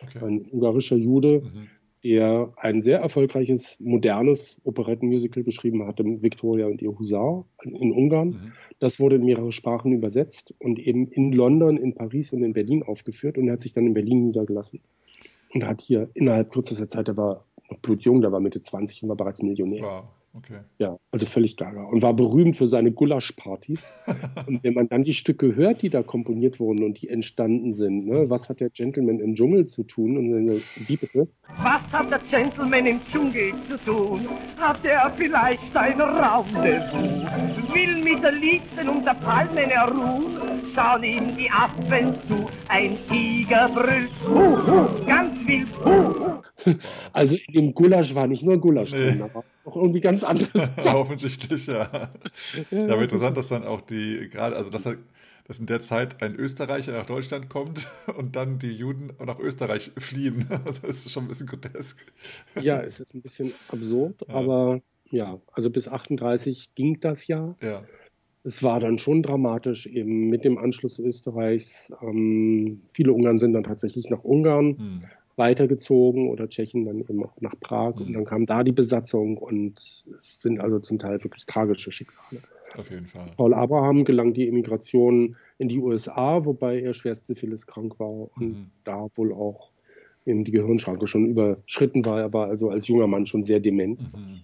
Okay. Ein ungarischer Jude, mhm. der ein sehr erfolgreiches, modernes Operettenmusical geschrieben hatte, Victoria und ihr Husar in Ungarn. Mhm. Das wurde in mehrere Sprachen übersetzt und eben in London, in Paris und in Berlin aufgeführt und er hat sich dann in Berlin niedergelassen. Und hat hier innerhalb kürzester Zeit, der war blutjung, der war Mitte 20 und war bereits Millionär. Wow, okay. Ja, also völlig gaga. Und war berühmt für seine Gulaschpartys. und wenn man dann die Stücke hört, die da komponiert wurden und die entstanden sind, ne, was hat der Gentleman im Dschungel zu tun? Und dann, wie bitte? Was hat der Gentleman im Dschungel zu tun? Hat er vielleicht ein Rendezvous? Will mit der Liebsten unter Palmen er ruhen? Schauen ihm die Affen zu, ein Tiger brüllt, hu, hu, ganz wild, hu. Also in dem Gulasch war nicht nur Gulasch Nee. drin, da war noch irgendwie ganz anderes. Offensichtlich, ja. Ja, aber interessant, dass dann auch die, gerade, also dass, dass in der Zeit ein Österreicher nach Deutschland kommt und dann die Juden nach Österreich fliehen. Also das ist schon ein bisschen grotesk. Ja, es ist ein bisschen absurd, Ja. aber ja, also bis 38 ging das ja. Ja, Es war dann schon dramatisch, eben mit dem Anschluss Österreichs. Ähm, viele Ungarn sind dann tatsächlich nach Ungarn hm. Weitergezogen oder Tschechen dann eben auch nach Prag Mhm. und dann kam da die Besatzung und es sind also zum Teil wirklich tragische Schicksale. auf jeden Fall. Paul Abraham gelang die Emigration in die USA, wobei er schwerst Syphilis krank war und Mhm. da wohl auch eben die Gehirnschranke schon überschritten war. Er war also als junger Mann schon sehr dement Mhm.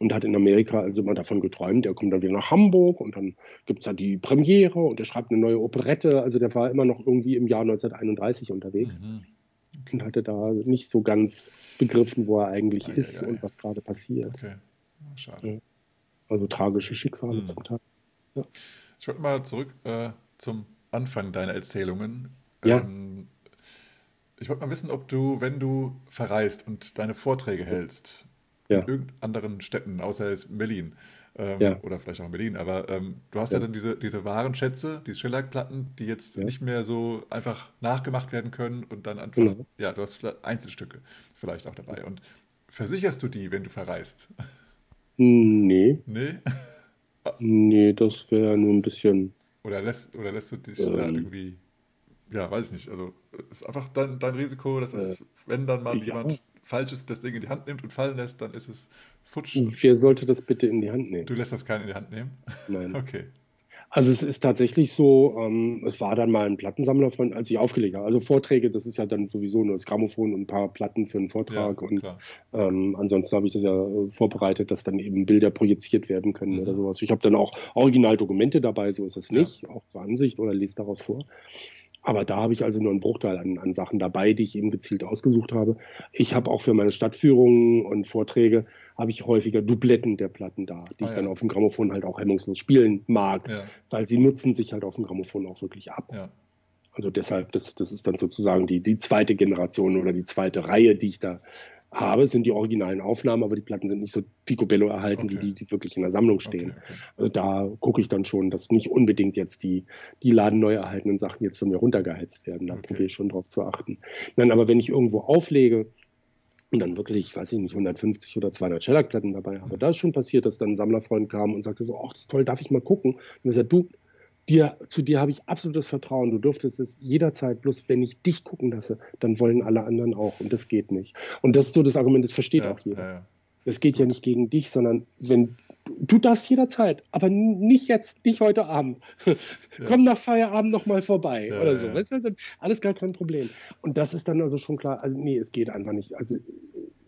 und hat in Amerika also immer davon geträumt, er kommt dann wieder nach Hamburg und dann gibt es da die Premiere und er schreibt eine neue Operette. Also der war immer noch irgendwie im Jahr 1931 unterwegs Mhm. Hatte da nicht so ganz begriffen, wo er eigentlich Ei, ist ei, ei. und was gerade passiert. Okay, Ja, schade. Ja. Also tragische Schicksale Mhm. zum Teil. Ich wollte mal zurück äh, zum Anfang deiner Erzählungen. Ja. Ähm, ich wollte mal wissen, ob du, wenn du verreist und deine Vorträge hältst, Ja. in irgendeinen anderen Städten, außer jetzt Berlin, ähm, Ja. oder vielleicht auch in Berlin, aber ähm, du hast ja. Ja. dann diese, diese wahren Schätze, diese Schellackplatten, die jetzt Ja. nicht mehr so einfach nachgemacht werden können und dann einfach, Genau. ja, du hast Einzelstücke vielleicht auch dabei. Und versicherst du die, wenn du verreist? Nee, nee? nee, das wäre nur ein bisschen. Oder lässt, oder lässt du dich da Ähm. irgendwie, ja, weiß ich nicht. Also ist einfach dein, dein Risiko, dass es, wenn dann mal Äh, jemand Falsches das Ding in die Hand nimmt und fallen lässt, dann ist es futsch. Wer sollte das bitte in die Hand nehmen? Du lässt das keinen in die Hand nehmen? Nein. Okay. Also es ist tatsächlich so, ähm, es war dann mal ein Plattensammler von, als ich aufgelegt habe. Also Vorträge, das ist ja dann sowieso nur das Grammophon und ein paar Platten für einen Ja, Vortrag. und klar. ähm, ansonsten habe ich das ja äh, vorbereitet, dass dann eben Bilder projiziert werden können Mhm. oder sowas. Ich habe dann auch Originaldokumente dabei, so ist es Ja. nicht, auch zur Ansicht oder lese daraus vor. Aber da habe ich also nur einen Bruchteil an, an Sachen dabei, die ich eben gezielt ausgesucht habe. Ich habe auch für meine Stadtführungen und Vorträge habe ich häufiger Dubletten der Platten da, die Ah, ich dann ja. auf dem Grammophon halt auch hemmungslos spielen mag, Ja, weil sie nutzen sich halt auf dem Grammophon auch wirklich ab. ja. Also deshalb, das, das ist dann sozusagen die, die zweite Generation oder die zweite Reihe, die ich da habe, sind die originalen Aufnahmen, aber die Platten sind nicht so picobello erhalten, Okay. wie die, die wirklich in der Sammlung stehen. Okay, okay. Also da gucke ich dann schon, dass nicht unbedingt jetzt die, die Laden neu erhaltenen Sachen jetzt von mir runtergeheizt werden. Da probiere ich schon drauf zu achten. Nein, aber wenn ich irgendwo auflege und dann wirklich, weiß ich nicht, 150 oder 200 Shellac-Platten dabei habe, da ist schon passiert, dass dann ein Sammlerfreund kam und sagte so, ach, das ist toll, darf ich mal gucken? Und er sagt, du, dir, zu dir habe ich absolutes Vertrauen. Du dürftest es jederzeit, bloß wenn ich dich gucken lasse, dann wollen alle anderen auch. Und das geht nicht. Und das ist so das Argument, das versteht Ja, auch jeder. ja, ja. Es geht ja nicht gegen dich, sondern wenn du darfst jederzeit, aber nicht jetzt, nicht heute Abend. Komm nach Feierabend noch mal vorbei Ja, oder so. ja. Weißt du, alles gar kein Problem. Und das ist dann also schon klar. Also nee, es geht einfach nicht. Also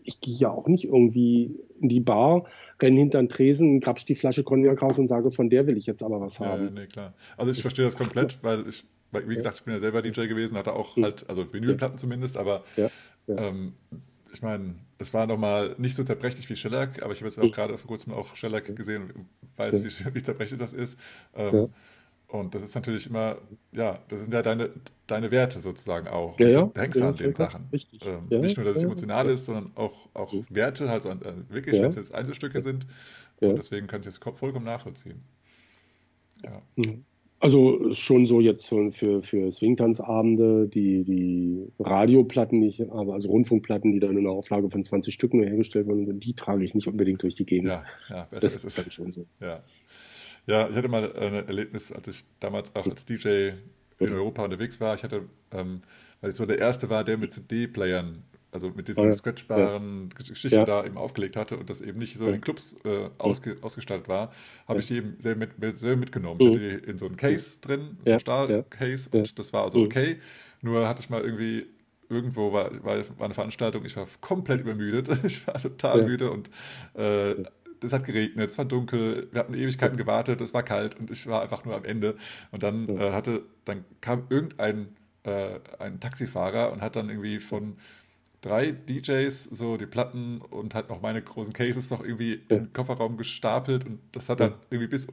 ich gehe ja auch nicht irgendwie in die Bar, renne hinter den Tresen, grabst die Flasche Cognac raus und sage, von der will ich jetzt aber was haben. ja, nee, klar. Also ich Das- verstehe das komplett, weil ich, weil, wie gesagt, ich bin ja selber DJ gewesen, hatte auch halt, also Vinylplatten zumindest, aber ähm, ich meine, das war nochmal nicht so zerbrechlich wie Shellac, aber ich habe jetzt auch gerade vor kurzem auch Shellac gesehen und weiß, Ja. wie, wie zerbrechlich das ist. Ähm, Ja. Und das ist natürlich immer, ja, das sind ja deine, deine Werte sozusagen auch. Ja, ja. Da hängst du Ja, an den. Sachen. Richtig. Ähm, Ja, nicht nur, dass es emotional ist, sondern auch, auch. Werte, so an, an, wirklich, wenn es jetzt Einzelstücke sind. Und deswegen kann ich das vollkommen nachvollziehen. Ja. Mhm. Also schon so jetzt für, für, Swingtanzabende, die, die Radioplatten, die ich habe, also Rundfunkplatten, die dann in einer Auflage von 20 Stück nur hergestellt wurden, die trage ich nicht unbedingt durch die Gegend. Ja, ja, besser das ist dann schon so. Ja. ja, ich hatte mal ein Erlebnis, als ich damals auch als DJ in Europa unterwegs war. Ich hatte, ähm, weil ich so der Erste war, der mit CD-Playern, also mit diesen ja. scratchbaren Geschichten Ja. da eben aufgelegt hatte und das eben nicht so in Ja. Clubs äh, ausge, ausgestattet war, habe Ja. ich die eben sehr, mit, sehr mitgenommen. Ich Mhm. hatte die in so einem Case drin, so Ja, ein Stahl-Case ja. und das war also Mhm. okay. Nur hatte ich mal irgendwie irgendwo war, war, war eine Veranstaltung, ich war komplett übermüdet, ich war total Ja. müde und äh, es hat geregnet, es war dunkel, wir hatten Ewigkeiten gewartet, es war kalt und ich war einfach nur am Ende. Und dann Ja. äh, hatte, dann kam irgendein äh, ein Taxifahrer und hat dann irgendwie von drei DJs so die Platten und hat noch meine großen Cases noch irgendwie Ja. im Kofferraum gestapelt und das hat dann irgendwie bis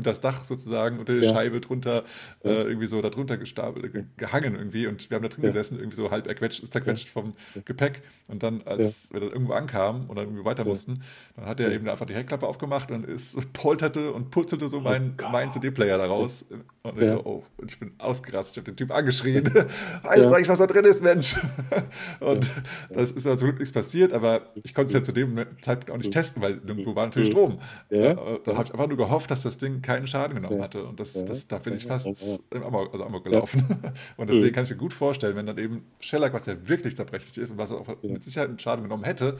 unter das Dach sozusagen, unter die Ja. Scheibe drunter, äh, irgendwie so da drunter gestapelt, ge gehangen irgendwie. Und wir haben da drin Ja. gesessen, irgendwie so halb erquetscht, zerquetscht vom Gepäck. Und dann, als wir dann irgendwo ankamen und dann irgendwie weiter mussten, dann hat er eben einfach die Heckklappe aufgemacht und es polterte und purzelte so mein, Gott. mein CD-Player da raus. Und ich so, oh, und ich bin ausgerastet, ich habe den Typ angeschrien, weißt du eigentlich, was da drin ist, Mensch? Und das ist also nichts passiert, aber ich konnte es ja zu dem Zeitpunkt auch nicht testen, weil nirgendwo war natürlich Strom. Ja. Äh, Da habe ich einfach nur gehofft, dass das Ding keinen Schaden genommen Ja. hatte. Und das, Ja. das, da bin ich Ja, fast ja, ja. im Amok, also Amok gelaufen. Und deswegen Mhm. kann ich mir gut vorstellen, wenn dann eben Shellac, was ja wirklich zerbrechlich ist und was auch mit Sicherheit einen Schaden genommen hätte,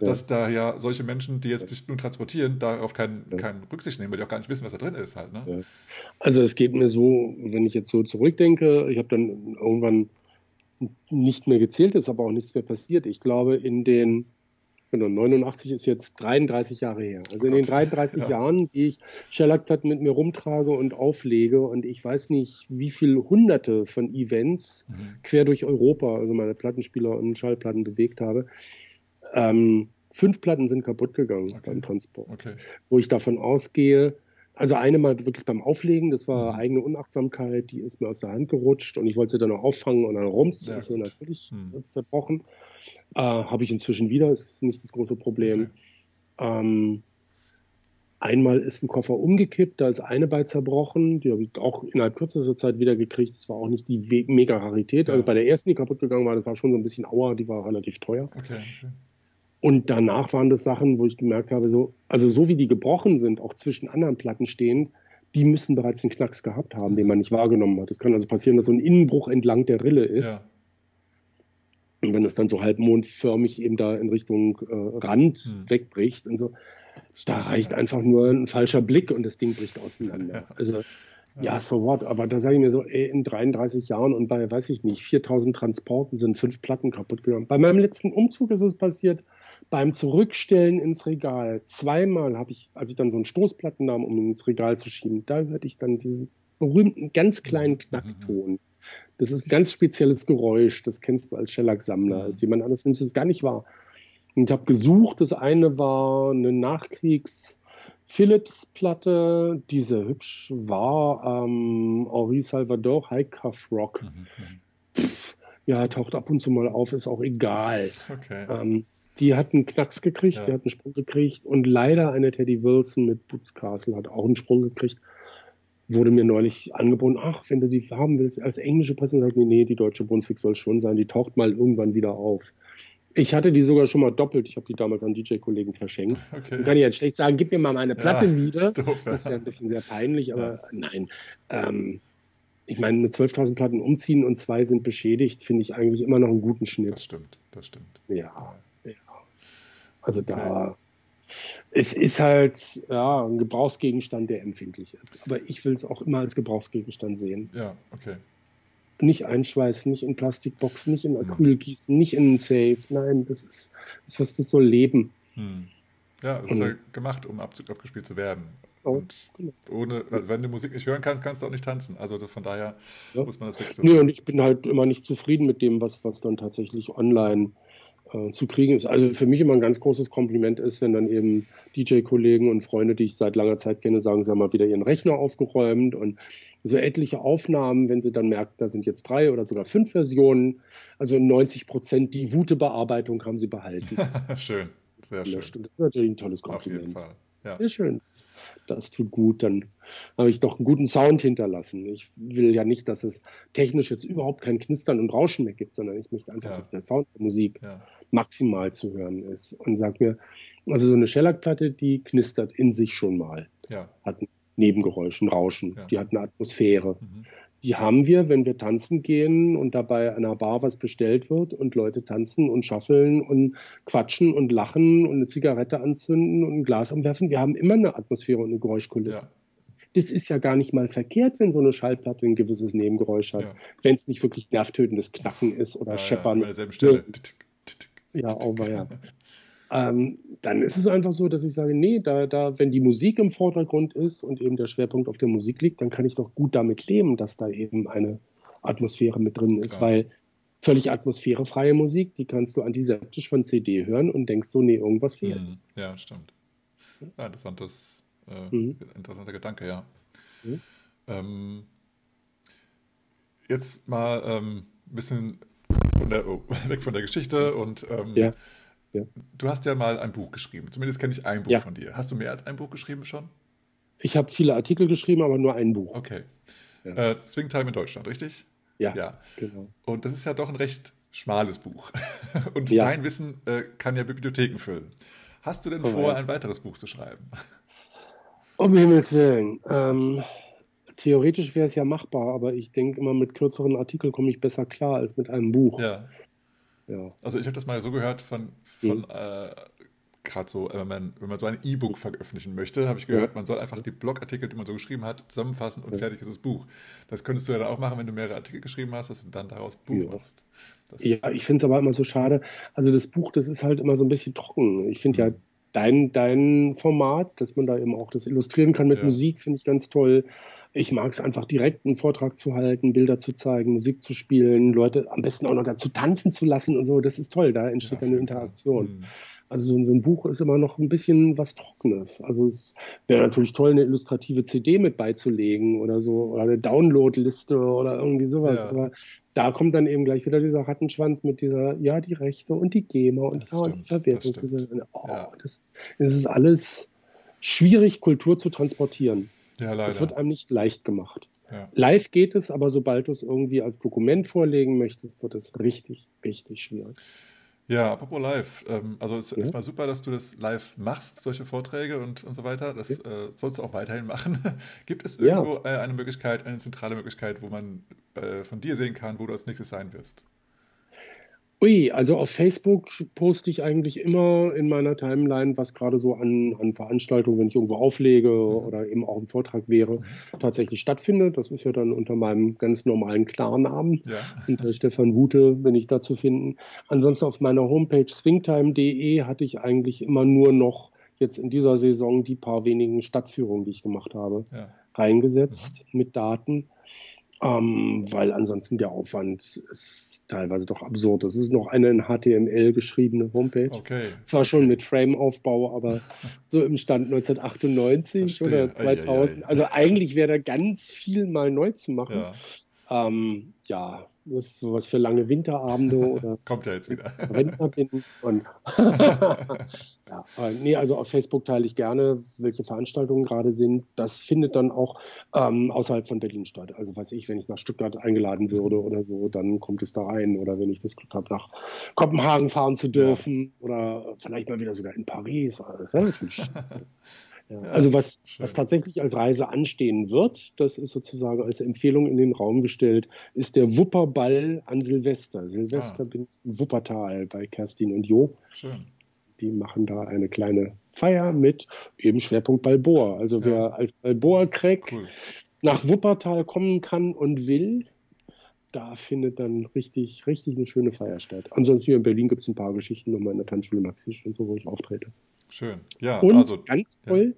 dass da ja solche Menschen, die jetzt dich nun transportieren, darauf keinen keinen Rücksicht nehmen, weil die auch gar nicht wissen, was da drin ist halt. Ne? Ja. Also es geht mir so, wenn ich jetzt so zurückdenke, ich habe dann irgendwann nicht mehr gezählt, ist aber auch nichts mehr passiert. Ich glaube, in den, genau, 89 ist jetzt 33 Jahre her. Also in den Gott. 33 Ja. Jahren, die ich Shellac-Platten mit mir rumtrage und auflege und ich weiß nicht, wie viele hunderte von Events Mhm. quer durch Europa, also meine Plattenspieler und Schallplatten bewegt habe, ähm, fünf Platten sind kaputt gegangen Okay. beim Transport Okay. wo ich davon ausgehe, also eine mal wirklich beim Auflegen, das war Mhm. eigene Unachtsamkeit, die ist mir aus der Hand gerutscht und ich wollte sie dann noch auffangen und dann rums, ist sie natürlich Mhm. zerbrochen. Äh, Habe ich inzwischen wieder, ist nicht das große Problem. Okay. Ähm, einmal ist ein Koffer umgekippt, da ist eine bei zerbrochen, die habe ich auch innerhalb kürzester Zeit wieder gekriegt. Das war auch nicht die mega Rarität. Ja. Also bei der ersten, die kaputt gegangen war, das war schon so ein bisschen Aua, die war relativ teuer. Okay. okay. Und danach waren das Sachen, wo ich gemerkt habe, so, also so wie die gebrochen sind, auch zwischen anderen Platten stehend, die müssen bereits einen Knacks gehabt haben, den man nicht wahrgenommen hat. Es kann also passieren, dass so ein Innenbruch entlang der Rille ist. Ja. Und wenn es dann so halbmondförmig eben da in Richtung äh, Rand Hm. wegbricht und so, da reicht einfach nur ein falscher Blick und das Ding bricht auseinander. Also, ja, so what. Aber da sage ich mir so, ey, in 33 Jahren und bei, weiß ich nicht, 4000 Transporten sind fünf Platten kaputt gegangen. Bei meinem letzten Umzug ist es passiert, beim Zurückstellen ins Regal. Zweimal habe ich, als ich dann so einen Stoßplatten nahm, um ihn ins Regal zu schieben, da hörte ich dann diesen berühmten, ganz kleinen Mhm. Knackton. Das ist ein ganz spezielles Geräusch, das kennst du als Shellac-Sammler. Mhm. Als jemand anderes nimmt es gar nicht wahr. Und ich habe gesucht, das eine war eine Nachkriegs- Philips-Platte, die sehr hübsch war, ähm, Henri Salvador, High Cuff Rock. Mhm, mhm. Pff, ja, taucht ab und zu mal auf, ist auch egal. Okay. Ähm, die hat einen Knacks gekriegt, Ja. die hat einen Sprung gekriegt und leider eine Teddy Wilson mit Boots Castle hat auch einen Sprung gekriegt. Wurde mir neulich angeboten, ach, wenn du die haben willst, als englische Presse, sagt, nee, nee, die deutsche Brunswick soll schon sein, die taucht mal irgendwann wieder auf. Ich hatte die sogar schon mal doppelt, ich habe die damals an DJ-Kollegen verschenkt. okay. Kann ich jetzt schlecht sagen, gib mir mal meine Platte Ja, wieder. ist doof, ja. Das wäre ein bisschen sehr peinlich, aber nein. Ähm, ich meine, mit 12.000 Platten umziehen und zwei sind beschädigt, finde ich eigentlich immer noch einen guten Das Schnitt. stimmt, das stimmt. Ja, ja. Also da, es ist halt ja, ein Gebrauchsgegenstand, der empfindlich ist. Aber ich will es auch immer als Gebrauchsgegenstand sehen. Ja, okay. Nicht einschweißen, nicht in Plastikboxen, nicht in Mhm. Acryl gießen, nicht in einen Safe. Nein, das ist, das ist was das soll leben. Hm. Ja, es ist ja gemacht, um abgespielt zu werden. Oh, Und genau. ohne, also wenn du Musik nicht hören kannst, kannst du auch nicht tanzen. Also das- von daher Ja. muss man das wirklich so. Nee, und ich bin halt immer nicht zufrieden mit dem, was, was dann tatsächlich online äh, zu kriegen ist. Also für mich immer ein ganz großes Kompliment ist, wenn dann eben DJ-Kollegen und Freunde, die ich seit langer Zeit kenne, sagen, sie haben mal wieder ihren Rechner aufgeräumt und so etliche Aufnahmen, wenn sie dann merken, da sind jetzt drei oder sogar fünf Versionen, also 90 Prozent die Wute-Bearbeitung haben sie behalten. schön, sehr schön. Das ist natürlich ein tolles Auf jeden Kompliment. Fall. Ja. Sehr schön. Das, das tut gut. Dann habe ich doch einen guten Sound hinterlassen. Ich will ja nicht, dass es technisch jetzt überhaupt kein Knistern und Rauschen mehr gibt, sondern ich möchte einfach, Ja. dass der Sound der Musik Ja. Maximal zu hören ist. Und sag mir, also so eine Shellac-Platte, die knistert in sich schon mal. ja. Hat ein Nebengeräusch, ein Rauschen. Ja. Die hat eine Atmosphäre. Mhm. Die haben wir, wenn wir tanzen gehen und dabei an einer Bar was bestellt wird und Leute tanzen und schaffeln und quatschen und lachen und eine Zigarette anzünden und ein Glas umwerfen. Wir haben immer eine Atmosphäre und eine Geräuschkulisse. ja. das ist ja gar nicht mal verkehrt, wenn so eine Schallplatte ein gewisses Nebengeräusch hat. Ja. Wenn es nicht wirklich nervtötendes Knacken ist oder Ja, Scheppern. Ja, bei derselben Stelle. Ja, aber ja. ähm, dann ist es einfach so, dass ich sage, nee, da, da, wenn die Musik im Vordergrund ist und eben der Schwerpunkt auf der Musik liegt, dann kann ich doch gut damit leben, dass da eben eine Atmosphäre mit drin ist, Ja. weil völlig atmosphärefreie Musik, die kannst du antiseptisch von CD hören und denkst so, nee, irgendwas fehlt. Mhm. Ja, stimmt. Ja, interessantes, äh, Mhm. interessanter Gedanke, ja. Mhm. Ähm, jetzt mal ähm, ein bisschen von der, oh, weg von der Geschichte und ähm, Ja, ja. du hast ja mal ein Buch geschrieben. Zumindest kenne ich ein Buch Ja. von dir. Hast du mehr als ein Buch geschrieben schon? Ich habe viele Artikel geschrieben, aber nur ein Buch. Okay. Ja. Äh, Swingtime in Deutschland, richtig? Ja, Ja. genau. Und das ist ja doch ein recht schmales Buch. Und Ja. dein Wissen äh, kann ja Bibliotheken füllen. Hast du denn Oh, vor, ein weiteres Buch zu schreiben? Um Himmels Willen. Ähm, theoretisch wäre es ja machbar, aber ich denke immer, mit kürzeren Artikeln komme ich besser klar als mit einem Buch. Ja. Ja. Also ich habe das mal so gehört von, von Mhm. äh, gerade so, wenn man, wenn man so ein E-Book veröffentlichen möchte, habe ich gehört, man soll einfach die Blogartikel, die man so geschrieben hat, zusammenfassen und Ja. fertig ist das Buch. Das könntest du ja dann auch machen, wenn du mehrere Artikel geschrieben hast, dass du dann daraus Buch Ja. machst. Das, Ja, ich finde es aber immer so schade. Also das Buch, das ist halt immer so ein bisschen trocken. Ich finde ja Mhm. dein, dein Format, dass man da eben auch das illustrieren kann mit Ja. Musik, finde ich ganz toll. Ich mag es einfach direkt einen Vortrag zu halten, Bilder zu zeigen, Musik zu spielen, Leute am besten auch noch dazu tanzen zu lassen und so. Das ist toll, da entsteht Ja, eine. Interaktion. Mhm. Also so, ein Buch ist immer noch ein bisschen was Trockenes. Also es wäre natürlich toll, eine illustrative CD mit beizulegen oder so, oder eine Downloadliste oder irgendwie sowas. Ja. Aber da kommt dann eben gleich wieder dieser Rattenschwanz mit dieser, ja, die Rechte und die GEMA und Das ja, und die Verwertung. das. Oh, Ja. das, das ist alles schwierig, Kultur zu transportieren. Ja, Das wird leider. einem nicht leicht gemacht. Ja. Live geht es, aber sobald du es irgendwie als Dokument vorlegen möchtest, wird es richtig, richtig schwierig. Ja, apropos live. Ähm, also es ist Ja. erstmal super, dass du das live machst, solche Vorträge und, und so weiter. Das äh, sollst du auch weiterhin machen. Gibt es Ja. irgendwo äh, eine Möglichkeit, eine zentrale Möglichkeit, wo man äh, von dir sehen kann, wo du als nächstes sein wirst? Ui, also auf Facebook poste ich eigentlich immer in meiner Timeline, was gerade so an, an Veranstaltungen, wenn ich irgendwo auflege oder eben auch ein Vortrag wäre, tatsächlich stattfindet. Das ist ja dann unter meinem ganz normalen Klarnamen. Ja. Unter Stefan Wute bin ich da zu finden. Ansonsten auf meiner Homepage swingtime.de hatte ich eigentlich immer nur noch jetzt in dieser Saison die paar wenigen Stadtführungen, die ich gemacht habe, Ja. reingesetzt mit Daten. Ähm, weil ansonsten der Aufwand ist teilweise doch absurd. Es ist noch eine in HTML geschriebene Homepage. Okay. Zwar schon mit Frame-Aufbau, aber so im Stand 1998 Verstehe. oder 2000. Ei, ei, ei. Also eigentlich wäre da ganz viel mal neu zu machen. Ja. Ähm, ja, ist sowas für lange Winterabende oder Kommt ja jetzt wieder. Rentner bin. Und ja, aber nee, also auf Facebook teile ich gerne, welche Veranstaltungen gerade sind. Das findet dann auch ähm, außerhalb von Berlin statt. Also weiß ich, wenn ich nach Stuttgart eingeladen würde oder so, dann kommt es da rein. Oder wenn ich das Glück habe, nach Kopenhagen fahren zu dürfen oder vielleicht mal wieder sogar in Paris. Also, natürlich ja, also was, schön. was tatsächlich als Reise anstehen wird, das ist sozusagen als Empfehlung in den Raum gestellt, ist der Wupperball an Silvester. Silvester Ah. bin ich in Wuppertal bei Kerstin und Jo. Schön. Die machen da eine kleine Feier mit eben Schwerpunkt Balboa. Also wer als Balboa-Crack Cool. nach Wuppertal kommen kann und will, da findet dann richtig, richtig eine schöne Feier statt. Ansonsten hier in Berlin gibt es ein paar Geschichten nochmal in der Tanzschule Maxis und so, wo ich auftrete. Schön. Ja, Und also. ganz toll,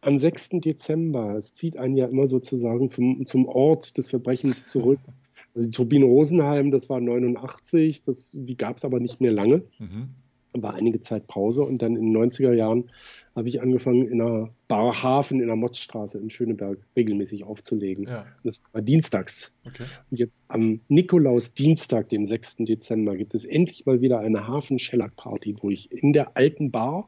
am 6. Dezember, es zieht einen ja immer sozusagen zum, zum Ort des Verbrechens zurück. Also die Turbine Rosenheim, das war 89, das, die gab es aber nicht mehr lange, Mhm. war einige Zeit Pause und dann in den 90er Jahren habe ich angefangen, in einer Bar Hafen in der Motzstraße in Schöneberg regelmäßig aufzulegen. Ja, Das war dienstags. okay. Und jetzt am Nikolaus-Dienstag, dem 6. Dezember, gibt es endlich mal wieder eine Hafen-Shellac-Party, wo ich in der alten Bar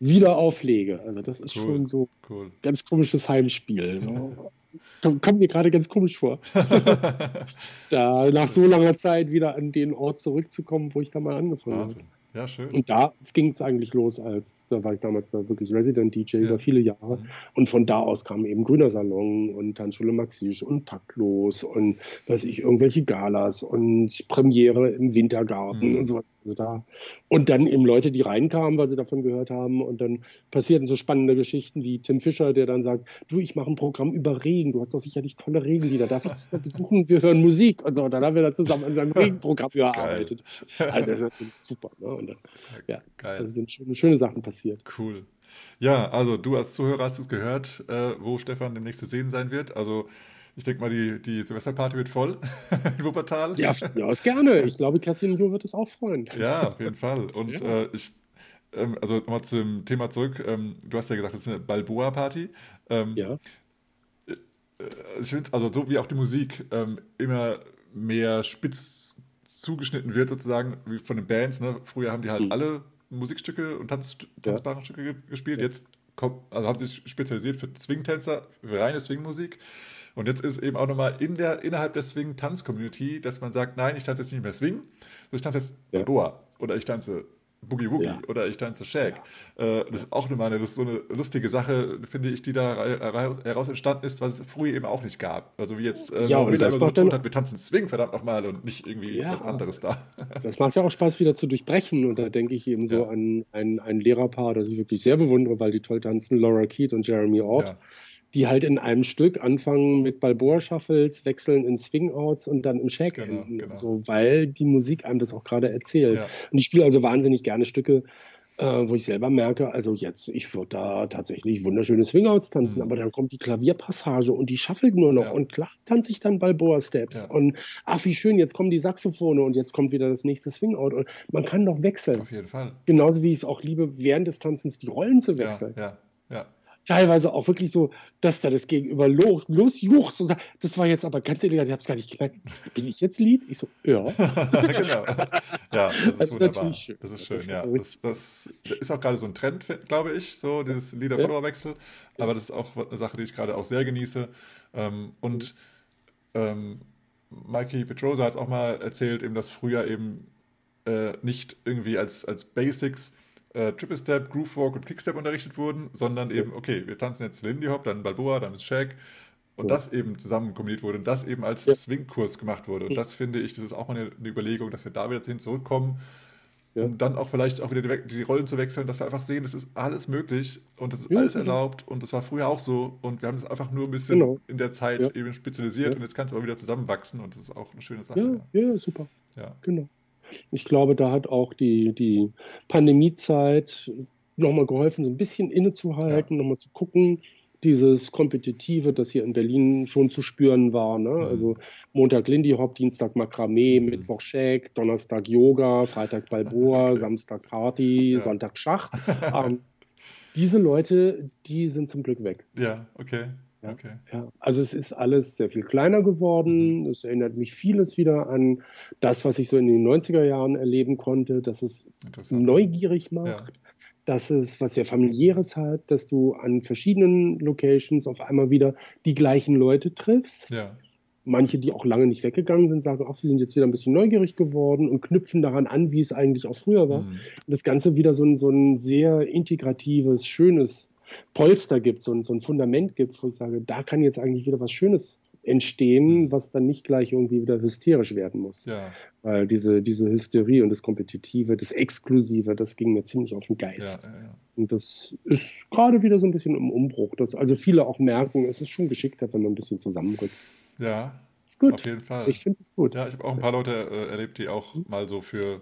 wieder auflege. Also das ist Cool. schon so Cool. ganz komisches Heimspiel. Kommt, mir gerade ganz komisch vor, da nach so langer Zeit wieder an den Ort zurückzukommen, wo ich da mal angefangen habe. Ja, schön. Und da ging es eigentlich los, als da war ich damals da wirklich Resident DJ Ja. über viele Jahre. Mhm. Und von da aus kamen eben Grüner Salon und Tanzschule Maxisch und Taktlos und weiß ich, irgendwelche Galas und Premiere im Wintergarten Mhm. und so weiter. Also da. Und dann eben Leute, die reinkamen, weil sie davon gehört haben. Und dann passierten so spannende Geschichten wie Tim Fischer, der dann sagt: Du, ich mache ein Programm über Regen. Du hast doch sicherlich tolle Regenlieder. Darf ich das mal besuchen? Wir hören Musik. Und so. Und dann haben wir da zusammen an seinem Regenprogramm gearbeitet. Also, das ist super. Ne? Und dann, ja, Geil. also sind schöne, schöne Sachen passiert. Cool. Ja, also du als Zuhörer hast es gehört, äh, wo Stefan demnächst zu sehen sein wird. Also ich denke mal, die, die Silvesterparty wird voll in Wuppertal. Ja, mir aus gerne. Ich glaube, Jo wird es auch freuen. Ja, auf jeden Fall. Und Ja. äh, ich, ähm, also nochmal zum Thema zurück. Ähm, du hast ja gesagt, das ist eine Balboa-Party. Ähm, Ja. ich finde, also so wie auch die Musik ähm, immer mehr spitz zugeschnitten wird, sozusagen, wie von den Bands. Ne? Früher haben die halt Mhm. alle Musikstücke und Tanz, tanzbare Stücke ge- gespielt. Jetzt kommt, also haben sie sich spezialisiert für Swing-Tänzer, für reine Swing-Musik. Und jetzt ist eben auch nochmal in der, innerhalb der Swing-Tanz-Community, dass man sagt, nein, ich tanze jetzt nicht mehr Swing, sondern ich tanze jetzt Ja. Boa oder ich tanze Boogie Woogie Ja. oder ich tanze Shag. Äh, das ist auch nochmal eine, das ist so eine lustige Sache, finde ich, die da ra- ra- heraus entstanden ist, was es früher eben auch nicht gab. Also wie jetzt äh, Ja, immer so betont hat, wir tanzen Swing verdammt nochmal und nicht irgendwie Ja, was anderes da. Das macht ja auch Spaß, wieder zu durchbrechen. Und da denke ich eben so Ja. an ein, ein Lehrerpaar, das ich wirklich sehr bewundere, weil die toll tanzen, Laura Keat und Jeremy Ort, Ja. Die halt in einem Stück anfangen mit Balboa-Shuffles, wechseln in Swing-Outs und dann im Shake Genau, enden. genau. So, weil die Musik einem das auch gerade erzählt. Ja. Und ich spiele also wahnsinnig gerne Stücke, äh, wo ich selber merke, also jetzt, ich würde da tatsächlich wunderschöne Swing-Outs tanzen, Mhm. aber dann kommt die Klavierpassage und die shuffelt nur noch. Ja. Und klar tanze ich dann Balboa-Steps. Ja. Und ach, wie schön, jetzt kommen die Saxophone und jetzt kommt wieder das nächste Swing-Out. Und man kann doch wechseln. Auf jeden Fall. Genauso wie ich es auch liebe, während des Tanzens die Rollen zu Ja, wechseln. ja, ja. Teilweise auch wirklich so, dass da das Gegenüber los, losjuchzt und sagt, das war jetzt aber ganz elegant, ich habe es gar nicht gemerkt. Bin ich jetzt Lied? Ich so, ja. genau. Ja, das ist Das ist wunderbar. natürlich schön. Das ist Das schön, ist ja. Das, das ist auch gerade so ein Trend, glaube ich, so dieses Lieder-Follower-Wechsel. Aber das ist auch eine Sache, die ich gerade auch sehr genieße. Ähm, und ähm, Mikey Petrosa hat auch mal erzählt, eben, dass früher eben äh, nicht irgendwie als, als Basics äh, Triple Step, Groove Walk und Kickstep unterrichtet wurden, sondern eben, okay, wir tanzen jetzt Lindy Hop, dann Balboa, dann ist Shag und Ja. das eben zusammen kombiniert wurde und das eben als Ja. Swing-Kurs gemacht wurde. Und das finde ich, das ist auch mal eine, eine Überlegung, dass wir da wieder hin zurückkommen, Ja. um dann auch vielleicht auch wieder die, die Rollen zu wechseln, dass wir einfach sehen, es ist alles möglich und es ist Ja, alles genau. erlaubt und das war früher auch so und wir haben es einfach nur ein bisschen Genau. in der Zeit eben spezialisiert und jetzt kann es aber wieder zusammenwachsen und das ist auch eine schöne Sache. Ja, ja, super. Ja. Genau. Ich glaube, da hat auch die, die Pandemiezeit nochmal geholfen, so ein bisschen innezuhalten, nochmal zu gucken, dieses Kompetitive, das hier in Berlin schon zu spüren war. Ne? Mhm. Also Montag Lindy Hop, Dienstag Makramee, Mittwoch Shake, Donnerstag Yoga, Freitag Balboa, Samstag Party, Ja. Sonntag Schach. ähm, diese Leute, die sind zum Glück weg. Ja, okay. Ja. Okay. Ja, also es ist alles sehr viel kleiner geworden. Mhm. Es erinnert mich vieles wieder an das, was ich so in den 90er Jahren erleben konnte, dass es neugierig macht, dass es was sehr familiäres hat, dass du an verschiedenen Locations auf einmal wieder die gleichen Leute triffst. Ja. Manche, die auch lange nicht weggegangen sind, sagen, ach, sie sind jetzt wieder ein bisschen neugierig geworden und knüpfen daran an, wie es eigentlich auch früher war. Mhm. Und das Ganze wieder so ein, so ein sehr integratives, schönes Polster gibt, so ein, so ein Fundament gibt, wo ich sage, da kann jetzt eigentlich wieder was Schönes entstehen, was dann nicht gleich irgendwie wieder hysterisch werden muss. Ja, Weil diese, diese Hysterie und das Kompetitive, das Exklusive, das ging mir ziemlich auf den Geist. ja, ja. Und das ist gerade wieder so ein bisschen im Umbruch, dass also viele auch merken, es ist schon geschickter, wenn man ein bisschen zusammenrückt. Ja, Ist gut. auf jeden Fall. Ich finde es gut. Ja, ich habe auch ein paar Leute äh, erlebt, die auch mal so für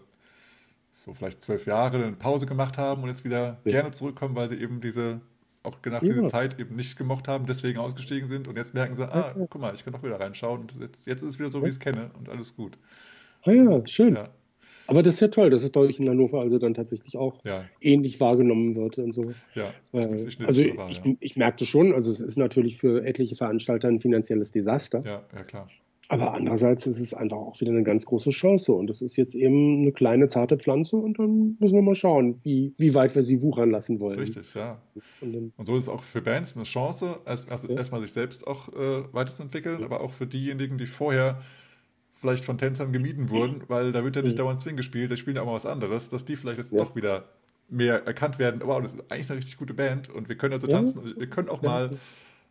so vielleicht zwölf Jahre eine Pause gemacht haben und jetzt wieder gerne zurückkommen, weil sie eben diese, auch nach Ja. dieser Zeit eben nicht gemocht haben, deswegen ausgestiegen sind und jetzt merken sie, ah, Ja. guck mal, ich kann doch wieder reinschauen und jetzt, jetzt ist es wieder so, wie ich es kenne und alles gut. Ah ja, schön. Ja, Aber das ist ja toll, dass es bei euch in Hannover also dann tatsächlich auch ja, ähnlich wahrgenommen wird und so. ja. Äh, ich also ich, wahr, ich, ja. ich merke das schon, also es ist natürlich für etliche Veranstalter ein finanzielles Desaster, ja, ja, klar. Aber andererseits ist es einfach auch wieder eine ganz große Chance und das ist jetzt eben eine kleine, zarte Pflanze und dann müssen wir mal schauen, wie, wie weit wir sie wuchern lassen wollen. Richtig, ja. Und Und so ist es auch für Bands eine Chance, erst, also Ja. erstmal sich selbst auch äh, weiterzuentwickeln, aber auch für diejenigen, die vorher vielleicht von Tänzern gemieden wurden, weil da wird ja nicht Mhm. dauernd Swing gespielt, da spielen ja auch mal was anderes, dass die vielleicht jetzt Ja. doch wieder mehr erkannt werden. Wow, das ist eigentlich eine richtig gute Band und wir können also Ja. tanzen und wir können auch Ja. mal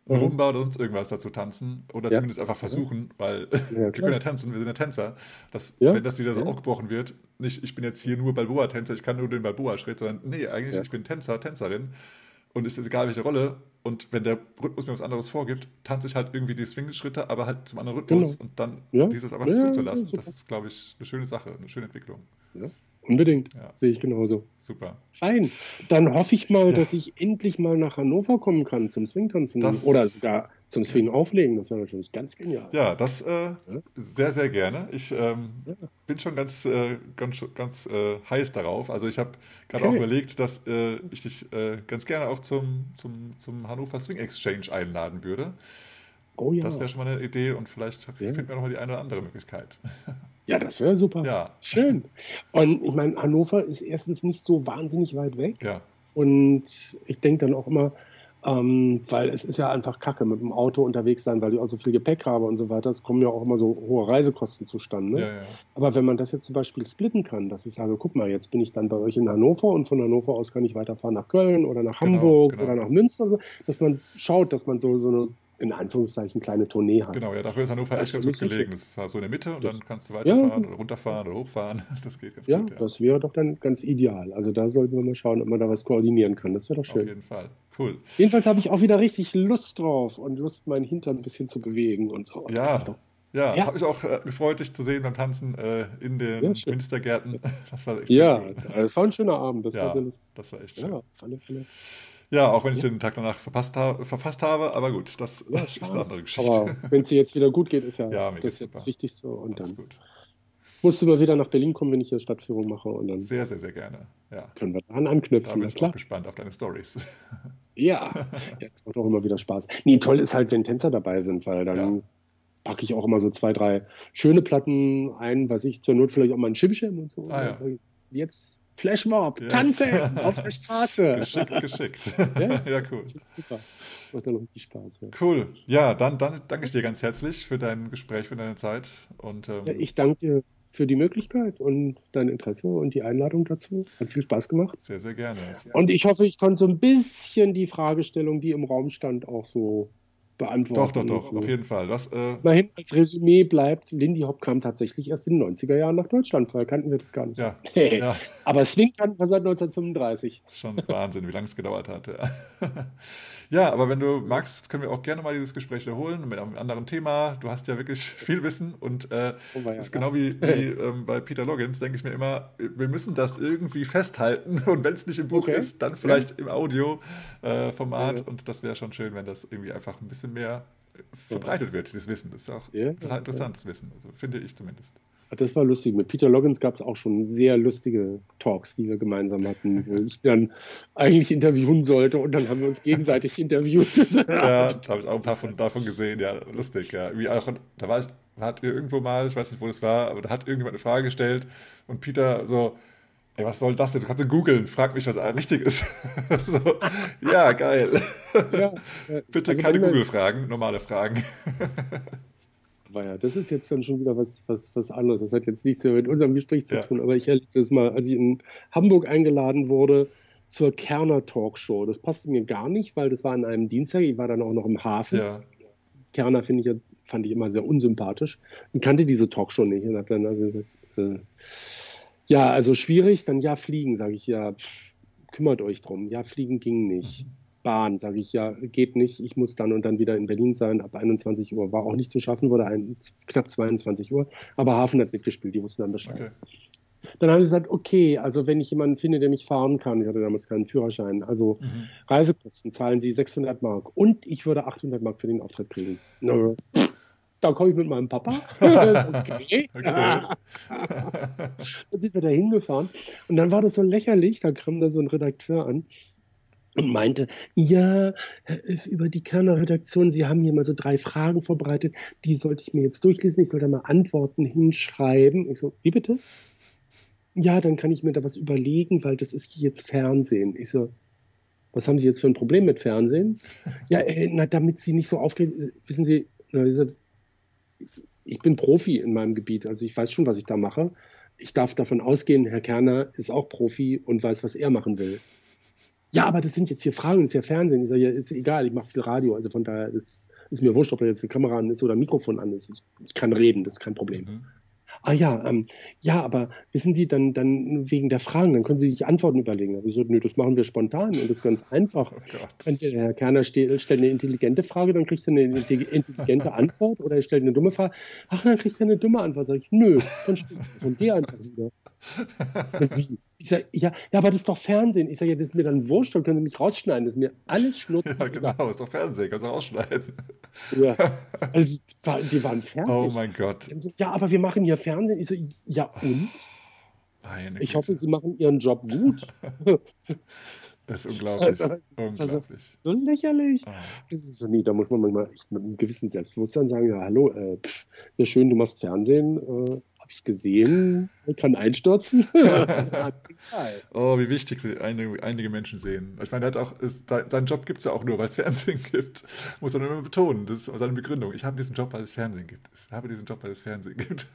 eine Rumba oder sonst irgendwas dazu tanzen oder Ja. zumindest einfach versuchen, weil Ja, wir können ja tanzen, wir sind ja Tänzer. Das, Ja. Wenn das wieder so Ja. aufgebrochen wird, nicht ich bin jetzt hier nur Balboa-Tänzer, ich kann nur den Balboa-Schritt, sondern nee, eigentlich Ja. ich bin Tänzer, Tänzerin und ist egal welche Rolle und wenn der Rhythmus mir was anderes vorgibt, tanze ich halt irgendwie die Swing-Schritte, aber halt zum anderen Rhythmus Genau. und dann Ja. dieses einfach Ja, zuzulassen, das ist, glaube ich, eine schöne Sache, eine schöne Entwicklung. Unbedingt. Ja. Sehe ich genauso. Super. Fein. Dann hoffe ich mal, dass ich endlich mal nach Hannover kommen kann zum Swing-Tanzen. Das- Oder sogar zum Swing auflegen. Das wäre natürlich ganz genial. Ja, das äh, sehr, sehr gerne. Ich ähm, bin schon ganz, äh, ganz, ganz äh, heiß darauf. Also ich habe gerade Okay. auch überlegt, dass äh, ich dich äh, ganz gerne auch zum, zum, zum Hannover Swing Exchange einladen würde. Oh ja. Das wäre schon mal eine Idee und vielleicht Ja. finden wir noch mal die eine oder andere Möglichkeit. ja, das wäre super. Ja, Schön. Und ich meine, Hannover ist erstens nicht so wahnsinnig weit weg. ja, Und ich denke dann auch immer, ähm, weil es ist ja einfach kacke mit dem Auto unterwegs sein, weil ich auch so viel Gepäck habe und so weiter. Es kommen ja auch immer so hohe Reisekosten zustande. ja, ja. Aber wenn man das jetzt zum Beispiel splitten kann, dass ich sage, guck mal, jetzt bin ich dann bei euch in Hannover und von Hannover aus kann ich weiterfahren nach Köln oder nach Genau, Hamburg genau. oder nach Münster, dass man schaut, dass man so, so eine, in Anführungszeichen, kleine Tournee hat. Genau, ja, dafür ist Hannover Das echt ganz gut gelegen. Das ist halt so in der Mitte und Das- dann kannst du Ja. weiterfahren oder runterfahren oder hochfahren. Das geht ganz Ja, gut. Ja, das wäre doch dann ganz ideal. Also da sollten wir mal schauen, ob man da was koordinieren kann. Das wäre doch auf schön. jeden Fall. Cool. Jedenfalls habe ich auch wieder richtig Lust drauf und Lust, meinen Hintern ein bisschen zu bewegen und so. Das Ja, ist doch, ja, Ja. habe ich auch äh, gefreut, dich zu sehen beim Tanzen äh, in den Ja. Münstergärten. Das war echt ja, cool. das war ein schöner Abend. Das Ja, war sehr lustig. das war echt schön. Ja, auf alle Fälle. Ja, auch wenn ich Ja. den Tag danach verpasst, ha verpasst habe, aber gut, das Ja, ist eine andere Geschichte. Aber wenn es dir jetzt wieder gut geht, ist ja, Ja, das, ist das Wichtigste. Und Alles dann gut. musst du mal wieder nach Berlin kommen, wenn ich hier Stadtführung mache. Und dann Sehr, sehr, sehr gerne. Ja. können wir daran Da anknüpfen. bin Na ich klar. gespannt auf deine Stories. Ja. das macht auch immer wieder Spaß. Nee, toll ist halt, wenn Tänzer dabei sind, weil dann packe ich auch immer so zwei, drei schöne Platten ein, was ich zur Not vielleicht auch mal ein Chimchim und so. Ah, Und Jetzt Flashmob, Yes. tanzen auf der Straße. geschickt, geschickt. Ja. ja, cool. Super. Macht dann richtig Spaß. Ja. Cool. Ja, dann, dann danke ich dir ganz herzlich für dein Gespräch, für deine Zeit. Und ähm, ich danke dir für die Möglichkeit und dein Interesse und die Einladung dazu. Hat viel Spaß gemacht. sehr, sehr gerne. Und ich hoffe, ich konnte so ein bisschen die Fragestellung, die im Raum stand, auch so beantworten. Doch, doch, doch, So. auf jeden Fall. Was, äh, Immerhin als Resümee bleibt, Lindy Hop kam tatsächlich erst in den 90er Jahren nach Deutschland. Vorher kannten wir das gar nicht. ja, Hey. ja, Aber Swing kannten wir seit 1935. schon Wahnsinn, wie lange es gedauert hat. Ja. Ja, aber wenn du magst, können wir auch gerne mal dieses Gespräch wiederholen mit einem anderen Thema. Du hast ja wirklich viel Wissen und äh, Oh, ja ist genau wie, wie ähm, bei Peter Loggins, denke ich mir immer, wir müssen das irgendwie festhalten und wenn es nicht im Buch Okay. ist, dann vielleicht im Audio-Format Ja. und das wäre schon schön, wenn das irgendwie einfach ein bisschen mehr äh, verbreitet wird, dieses Wissen. Das ist auch Ja, total ja. interessantes Wissen, also finde ich zumindest. Das war lustig. Mit Peter Loggins gab es auch schon sehr lustige Talks, die wir gemeinsam hatten, wo ich dann eigentlich interviewen sollte und dann haben wir uns gegenseitig interviewt. Ja, da habe ich auch ein paar von, davon gesehen, ja, lustig, ja. Wie auch, da war ich, hat irgendwo mal, ich weiß nicht, wo das war, aber da hat irgendjemand eine Frage gestellt und Peter so, ey, was soll das denn? Du kannst du googeln, frag mich, was richtig ist. so, ja, geil. Ja, ja. Bitte Also keine Google-Fragen, normale Fragen. Aber ja, das ist jetzt dann schon wieder was, was, was anderes. Das hat jetzt nichts mehr mit unserem Gespräch zu Ja. tun. Aber ich erlebte das mal, als ich in Hamburg eingeladen wurde zur Kerner Talkshow. Das passte mir gar nicht, weil das war an einem Dienstag. Ich war dann auch noch im Hafen. Ja, Kerner finde ich ja, fand ich immer sehr unsympathisch und kannte diese Talkshow nicht. Und hab dann also gesagt, äh, ja, also schwierig, dann ja, fliegen, sage ich ja, pff, kümmert euch drum. Ja, fliegen ging nicht. Bahn, sage ich ja, geht nicht. Ich muss dann und dann wieder in Berlin sein. Ab 21 Uhr war auch nicht zu schaffen, wurde ein, knapp 22 Uhr. Aber Hafen hat mitgespielt, die wussten dann Bescheid. okay. Dann haben sie gesagt, okay, also wenn ich jemanden finde, der mich fahren kann, ich hatte damals keinen Führerschein, also Mhm. Reisekosten zahlen sie 600 Mark und ich würde 800 Mark für den Auftritt kriegen. Na, Da komme ich mit meinem Papa. Okay. Okay. Dann sind wir da hingefahren und dann war das so lächerlich, da kam da so ein Redakteur an und meinte, ja, über die Kerner Redaktion, Sie haben hier mal so drei Fragen vorbereitet, die sollte ich mir jetzt durchlesen, ich soll da mal Antworten hinschreiben. Ich so, wie bitte? Ja, dann kann ich mir da was überlegen, weil das ist jetzt Fernsehen. Ich so, was haben Sie jetzt für ein Problem mit Fernsehen? Ja, äh, na, damit Sie nicht so aufgeregt, äh, wissen Sie, na, ich bin Profi in meinem Gebiet, also ich weiß schon, was ich da mache. Ich darf davon ausgehen, Herr Kerner ist auch Profi und weiß, was er machen will. Ja, aber das sind jetzt hier Fragen, das ist ja Fernsehen. Ich sage, ja, ist egal, ich mache viel Radio, also von daher ist, ist mir wurscht, ob da jetzt eine Kamera an ist oder ein Mikrofon an ist. Ich, ich kann reden, das ist kein Problem. Mhm. Ah ja, ähm, ja, aber wissen Sie, dann, dann wegen der Fragen, dann können Sie sich Antworten überlegen. Da hab ich so, nö, das machen wir spontan und das ist ganz einfach. Oh. Entweder Herr Kerner ste- stellt eine intelligente Frage, dann kriegt er eine intelli- intelligente Antwort oder er stellt eine dumme Frage. Ach, dann kriegt er eine dumme Antwort. Sag ich, nö, dann stimmt von der einfach wieder. Wie? Ich sage, ja, ja, aber das ist doch Fernsehen. Ich sage, ja, das ist mir dann wurscht, dann können Sie mich rausschneiden. Das ist mir alles Schnurz. Ja, genau, ist doch Fernsehen, kannst du rausschneiden. Ja. Also, das die waren fertig. Oh mein Gott. Ja, aber wir machen hier Fernsehen. Ich so, ja und? Meine Ich Güte. hoffe, Sie machen Ihren Job gut. Das ist unglaublich. Also, das ist also- unglaublich. So lächerlich. Ah. Ich So, nee, da muss man manchmal echt mit einem gewissen Selbstbewusstsein sagen, ja, hallo, äh, pff, ja schön, du machst Fernsehen, äh, habe ich gesehen, kann einstürzen. Oh, wie wichtig sie einige, einige Menschen sehen. Ich meine, er hat auch, ist, seinen Job gibt es ja auch nur, weil es Fernsehen gibt. Muss man immer betonen. Das ist seine Begründung. Ich habe diesen Job, weil es Fernsehen gibt. Ich habe diesen Job, weil es Fernsehen gibt.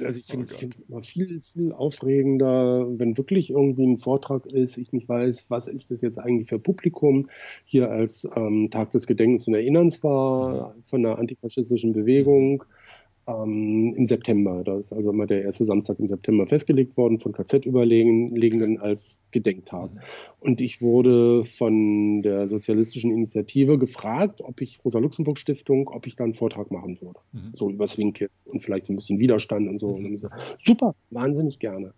Also ich Oh finde es immer viel, viel aufregender, wenn wirklich irgendwie ein Vortrag ist, ich nicht weiß, was ist das jetzt eigentlich für Publikum, hier als ähm, Tag des Gedenkens und Erinnerns war von der antifaschistischen Bewegung ähm, im September. Da ist also immer der erste Samstag im September festgelegt worden von KZ-Überlegenden als Gedenktag. Und ich wurde von der sozialistischen Initiative gefragt, ob ich Rosa-Luxemburg-Stiftung, ob ich da einen Vortrag machen würde. Mhm. So über Swing Kids und vielleicht so ein bisschen Widerstand und so. Und dann so super, wahnsinnig gerne.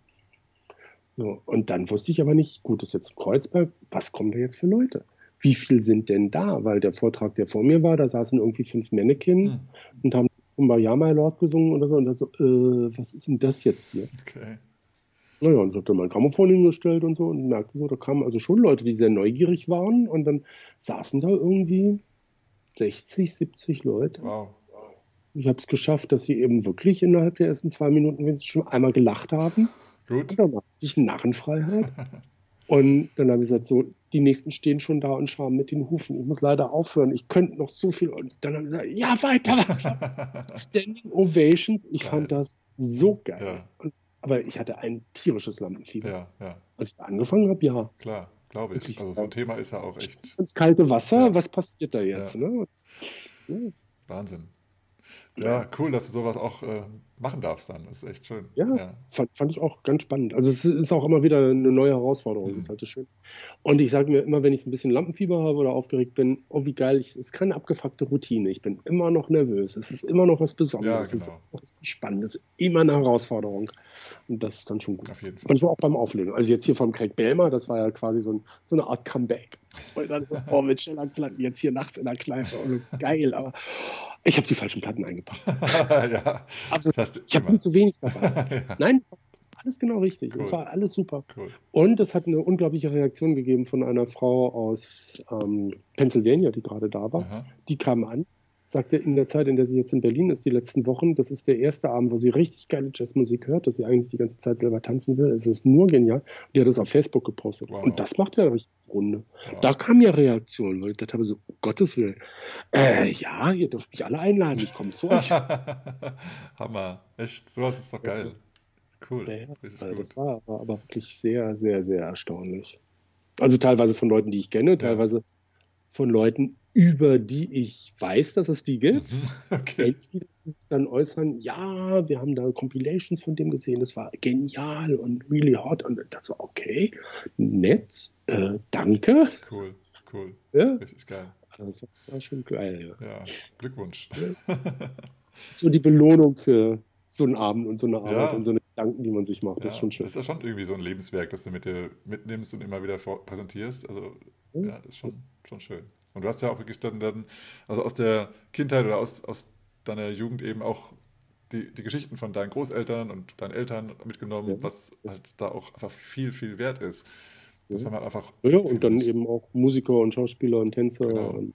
So, und dann wusste ich aber nicht, gut, das ist jetzt Kreuzberg, was kommen da jetzt für Leute? Wie viel sind denn da? Weil der Vortrag, der vor mir war, da saßen irgendwie fünf Mannequin Hm, und haben Kumbaya My Lord gesungen oder so. Und dann so, äh, was ist denn das jetzt hier? Okay. Naja, und ich habe dann mein Grammophon hingestellt und so und merkte so, da kamen also schon Leute, die sehr neugierig waren und dann saßen da irgendwie 60, 70 Leute. Wow. Ich habe es geschafft, dass sie eben wirklich innerhalb der ersten zwei Minuten wenigstens schon einmal gelacht haben. Gut. Und dann war ich Narrenfreiheit. Und dann habe ich gesagt, so, die nächsten stehen schon da und schauen mit den Hufen. Ich muss leider aufhören. Ich könnte noch so viel. Und dann habe ich gesagt, ja, weiter. Standing Ovations. Ich Geil. fand das so geil. Ja. Und, aber ich hatte ein tierisches Lampenfieber. Ja, ja, Als ich da angefangen habe, ja. klar, glaube ich. Wirklich Also so ein. Thema ist ja auch echt Ins kalte Wasser, was passiert da jetzt? Ne? Wahnsinn. Ja, cool, dass du sowas auch äh, machen darfst dann. Das ist echt schön. Ja, ja. Fand, fand ich auch ganz spannend. Also es ist auch immer wieder eine neue Herausforderung, Mhm. das ist halt schön. Und ich sage mir immer, wenn ich ein bisschen Lampenfieber habe oder aufgeregt bin, oh wie geil, ich, es ist keine abgefuckte Routine. Ich bin immer noch nervös. Es ist immer noch was Besonderes. Ja, Es ist genau. auch spannend. Es ist immer eine Herausforderung. Und das ist dann schon gut. Auf jeden Fall. Manchmal auch beim Auflegen. Also jetzt hier vom Craig Belmer, das war ja quasi so, ein, so eine Art Comeback. Und dann, oh, mit Schellackplatten jetzt hier nachts in der Kneipe. Also geil, aber ich habe die falschen Platten eingepackt. ja, Also, das ich habe viel zu wenig davon. ja, Nein, es war alles genau richtig. Cool. Es war alles super. cool. Und es hat eine unglaubliche Reaktion gegeben von einer Frau aus ähm, Pennsylvania, die gerade da war. Aha. Die kam an, sagte in der Zeit, in der sie jetzt in Berlin ist, die letzten Wochen, das ist der erste Abend, wo sie richtig geile Jazzmusik hört, dass sie eigentlich die ganze Zeit selber tanzen will. Es ist nur genial. Und die hat das auf Facebook gepostet. Wow. Und das macht ja eine richtige Runde. Wow. Da kam ja Reaktion, weil ich dachte habe so, um Gottes Willen. Äh, ja, ihr dürft mich alle einladen, ich komme zu euch. Hammer. Echt, sowas ist doch geil. Cool. Ja, ja. Richtig Also das war, war aber wirklich sehr, sehr, sehr erstaunlich. Also teilweise von Leuten, die ich kenne, teilweise von Leuten, über die ich weiß, dass es die gibt. Mhm. Okay. Die dann äußern, ja, wir haben da Compilations von dem gesehen, das war genial und really hot und das war okay, nett, äh, danke. Cool, cool. Ja, Richtig geil. das war schon geil. Ja. Ja, Glückwunsch. Das so die Belohnung für so einen Abend und so eine Arbeit Ja. und so eine Gedanken, die man sich macht. Das ist Ja, schon schön. ist ja schon irgendwie so ein Lebenswerk, das du mit dir mitnimmst und immer wieder vor präsentierst. Also, ja, ist schon, schon schön. Und du hast ja auch wirklich dann, dann also aus der Kindheit oder aus, aus deiner Jugend eben auch die, die Geschichten von deinen Großeltern und deinen Eltern mitgenommen, Ja. was halt da auch einfach viel, viel wert ist. Das Ja. haben wir einfach. Ja, und dann eben auch Musiker und Schauspieler und Tänzer Genau. und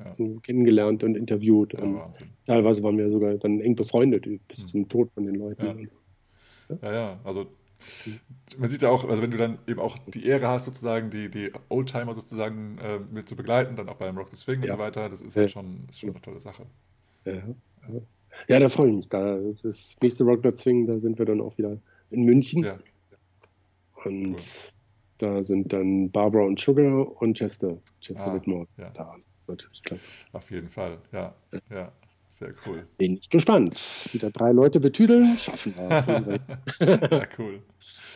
Ja. kennengelernt und interviewt. Und Wahnsinn. teilweise waren wir sogar dann eng befreundet bis Hm. zum Tod von den Leuten. Ja, ja, also man sieht ja auch, also wenn du dann eben auch die Ehre hast, sozusagen die, die Oldtimer sozusagen äh, mit zu begleiten, dann auch beim Rock the Swing und Ja. so weiter, das ist Ja. halt schon, ist schon eine tolle Sache. Ja, ja. ja, da freue ich mich. Da, das nächste Rockner Zwingen, da sind wir dann auch wieder in München. Ja, und cool. Da sind dann Barbara und Sugar und Chester, Chester Ah, Whitmore ja. da. Natürlich klasse. Auf jeden Fall, ja. Ja, sehr cool. Bin ich gespannt. Wieder drei Leute betüdeln, schaffen wir. Ja, cool.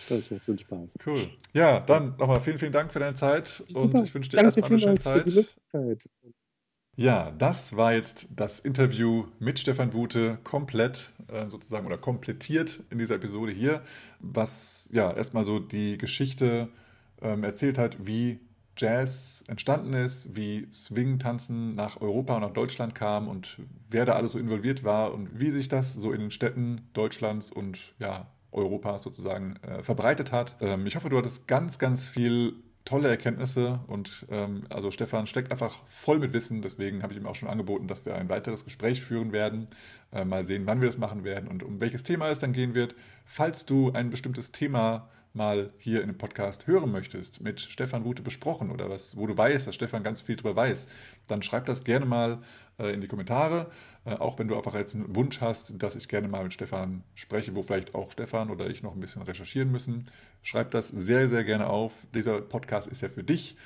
Das macht schon Spaß. Cool. Ja, dann nochmal vielen, vielen Dank für deine Zeit und Super. ich wünsche dir Danke erstmal eine schöne Zeit. Ja, das war jetzt das Interview mit Stefan Wute komplett äh, sozusagen oder komplettiert in dieser Episode hier, was ja erstmal so die Geschichte ähm, erzählt hat, wie Jazz entstanden ist, wie Swing-Tanzen nach Europa und nach Deutschland kam und wer da alles so involviert war und wie sich das so in den Städten Deutschlands und ja, Europas sozusagen äh, verbreitet hat. Ähm, ich hoffe, du hattest ganz, ganz viel tolle Erkenntnisse und ähm, also Stefan steckt einfach voll mit Wissen, deswegen habe ich ihm auch schon angeboten, dass wir ein weiteres Gespräch führen werden. Äh, mal sehen, wann wir das machen werden und um welches Thema es dann gehen wird. Falls du ein bestimmtes Thema mal hier in dem Podcast hören möchtest, mit Stefan Wute besprochen oder was, wo du weißt, dass Stefan ganz viel drüber weiß, dann schreib das gerne mal äh, in die Kommentare. Äh, auch wenn du einfach jetzt einen Wunsch hast, dass ich gerne mal mit Stefan spreche, wo vielleicht auch Stefan oder ich noch ein bisschen recherchieren müssen, schreib das sehr, sehr gerne auf. Dieser Podcast ist ja für dich.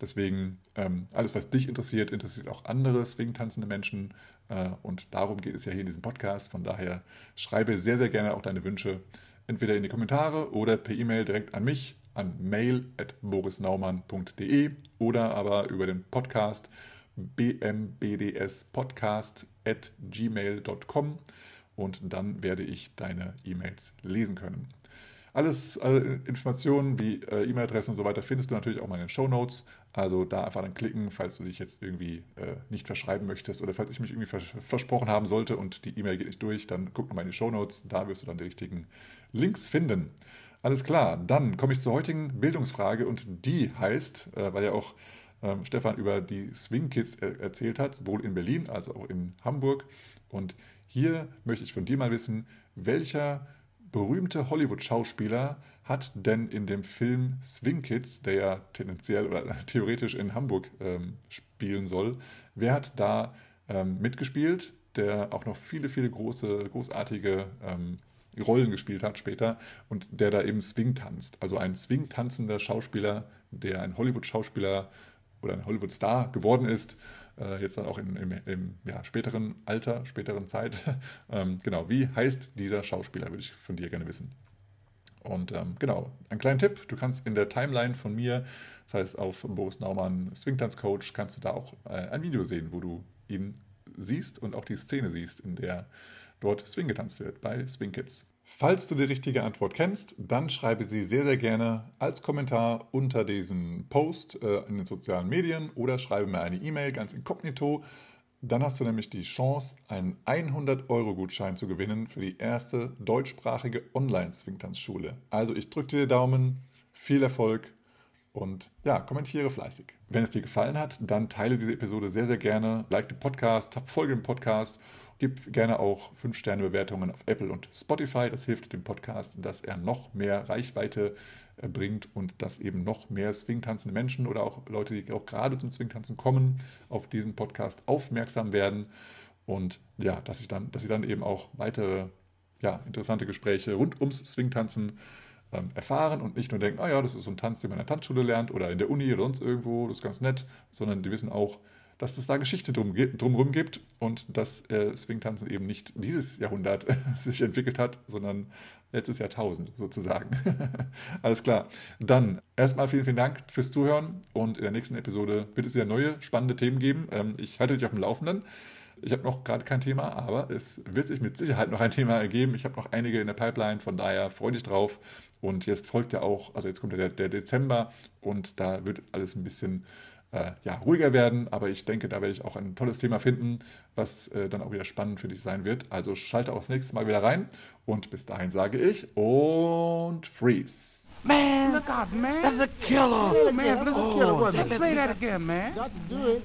Deswegen, ähm, alles, was dich interessiert, interessiert auch andere swing-tanzende Menschen. Äh, und darum geht es ja hier in diesem Podcast. Von daher schreibe sehr, sehr gerne auch deine Wünsche entweder in die Kommentare oder per E-Mail direkt an mich, an mail.borisnaumann.de oder aber über den Podcast bmbdspodcast.gmail.com und dann werde ich deine E-Mails lesen können. Alles äh, Informationen wie äh, E-Mail-Adressen und so weiter findest du natürlich auch mal in den Show Notes. Also da einfach dann klicken, falls du dich jetzt irgendwie äh, nicht verschreiben möchtest oder falls ich mich irgendwie vers versprochen haben sollte und die E-Mail geht nicht durch, dann guck nochmal in die Show Notes. Da wirst du dann die richtigen Links finden. Alles klar, dann komme ich zur heutigen Bildungsfrage und die heißt, äh, weil ja auch ähm, Stefan über die Swing Kids er erzählt hat, sowohl in Berlin als auch in Hamburg. Und hier möchte ich von dir mal wissen, welcher berühmte Hollywood-Schauspieler hat denn in dem Film Swing Kids, der ja tendenziell oder theoretisch in Hamburg ähm, spielen soll, wer hat da ähm, mitgespielt, der auch noch viele, viele große, großartige ähm, Rollen gespielt hat später und der da eben Swing tanzt. Also ein Swing tanzender Schauspieler, der ein Hollywood-Schauspieler oder ein Hollywood-Star geworden ist, äh, jetzt dann auch in, im, im ja, späteren Alter, späteren Zeit. ähm, genau, wie heißt dieser Schauspieler, würde ich von dir gerne wissen. Und ähm, genau, ein kleiner Tipp, du kannst in der Timeline von mir, das heißt auf Boris Naumann Swingtanz-Coach, kannst du da auch äh, ein Video sehen, wo du ihn siehst und auch die Szene siehst, in der dort Swing getanzt wird bei Swing Kids. Falls du die richtige Antwort kennst, dann schreibe sie sehr, sehr gerne als Kommentar unter diesem Post äh, in den sozialen Medien oder schreibe mir eine E-Mail ganz inkognito. Dann hast du nämlich die Chance, einen 100-Euro-Gutschein zu gewinnen für die erste deutschsprachige Online-Swingtanzschule. Also ich drücke dir den Daumen, viel Erfolg und ja, kommentiere fleißig. Wenn es dir gefallen hat, dann teile diese Episode sehr, sehr gerne. Like den Podcast, folge dem Podcast, gib gerne auch 5-Sterne-Bewertungen auf Apple und Spotify. Das hilft dem Podcast, dass er noch mehr Reichweite äh, bringt und dass eben noch mehr Swingtanzende Menschen oder auch Leute, die auch gerade zum Swingtanzen kommen, auf diesen Podcast aufmerksam werden. Und ja, dass ich dann, dass sie dann eben auch weitere ja, interessante Gespräche rund ums Swingtanzen ähm, erfahren und nicht nur denken, ah ja, das ist so ein Tanz, den man in der Tanzschule lernt oder in der Uni oder sonst irgendwo, das ist ganz nett, sondern die wissen auch, dass es da Geschichte drum, drumherum gibt und dass äh, Swingtanzen eben nicht dieses Jahrhundert sich entwickelt hat, sondern letztes Jahrtausend sozusagen. Alles klar. Dann erstmal vielen, vielen Dank fürs Zuhören und in der nächsten Episode wird es wieder neue spannende Themen geben. Ähm, ich halte dich auf dem Laufenden. Ich habe noch gerade kein Thema, aber es wird sich mit Sicherheit noch ein Thema ergeben. Ich habe noch einige in der Pipeline, von daher freue dich drauf. Und jetzt folgt ja auch, also jetzt kommt ja der, der Dezember und da wird alles ein bisschen äh, ja, ruhiger werden. Aber ich denke, da werde ich auch ein tolles Thema finden, was äh, dann auch wieder spannend für dich sein wird. Also schalte auch das nächste Mal wieder rein. Und bis dahin sage ich und freeze. Man, look out, man. That's a killer. Oh, man, that's a killer. Let's play that again, man. Got to do it.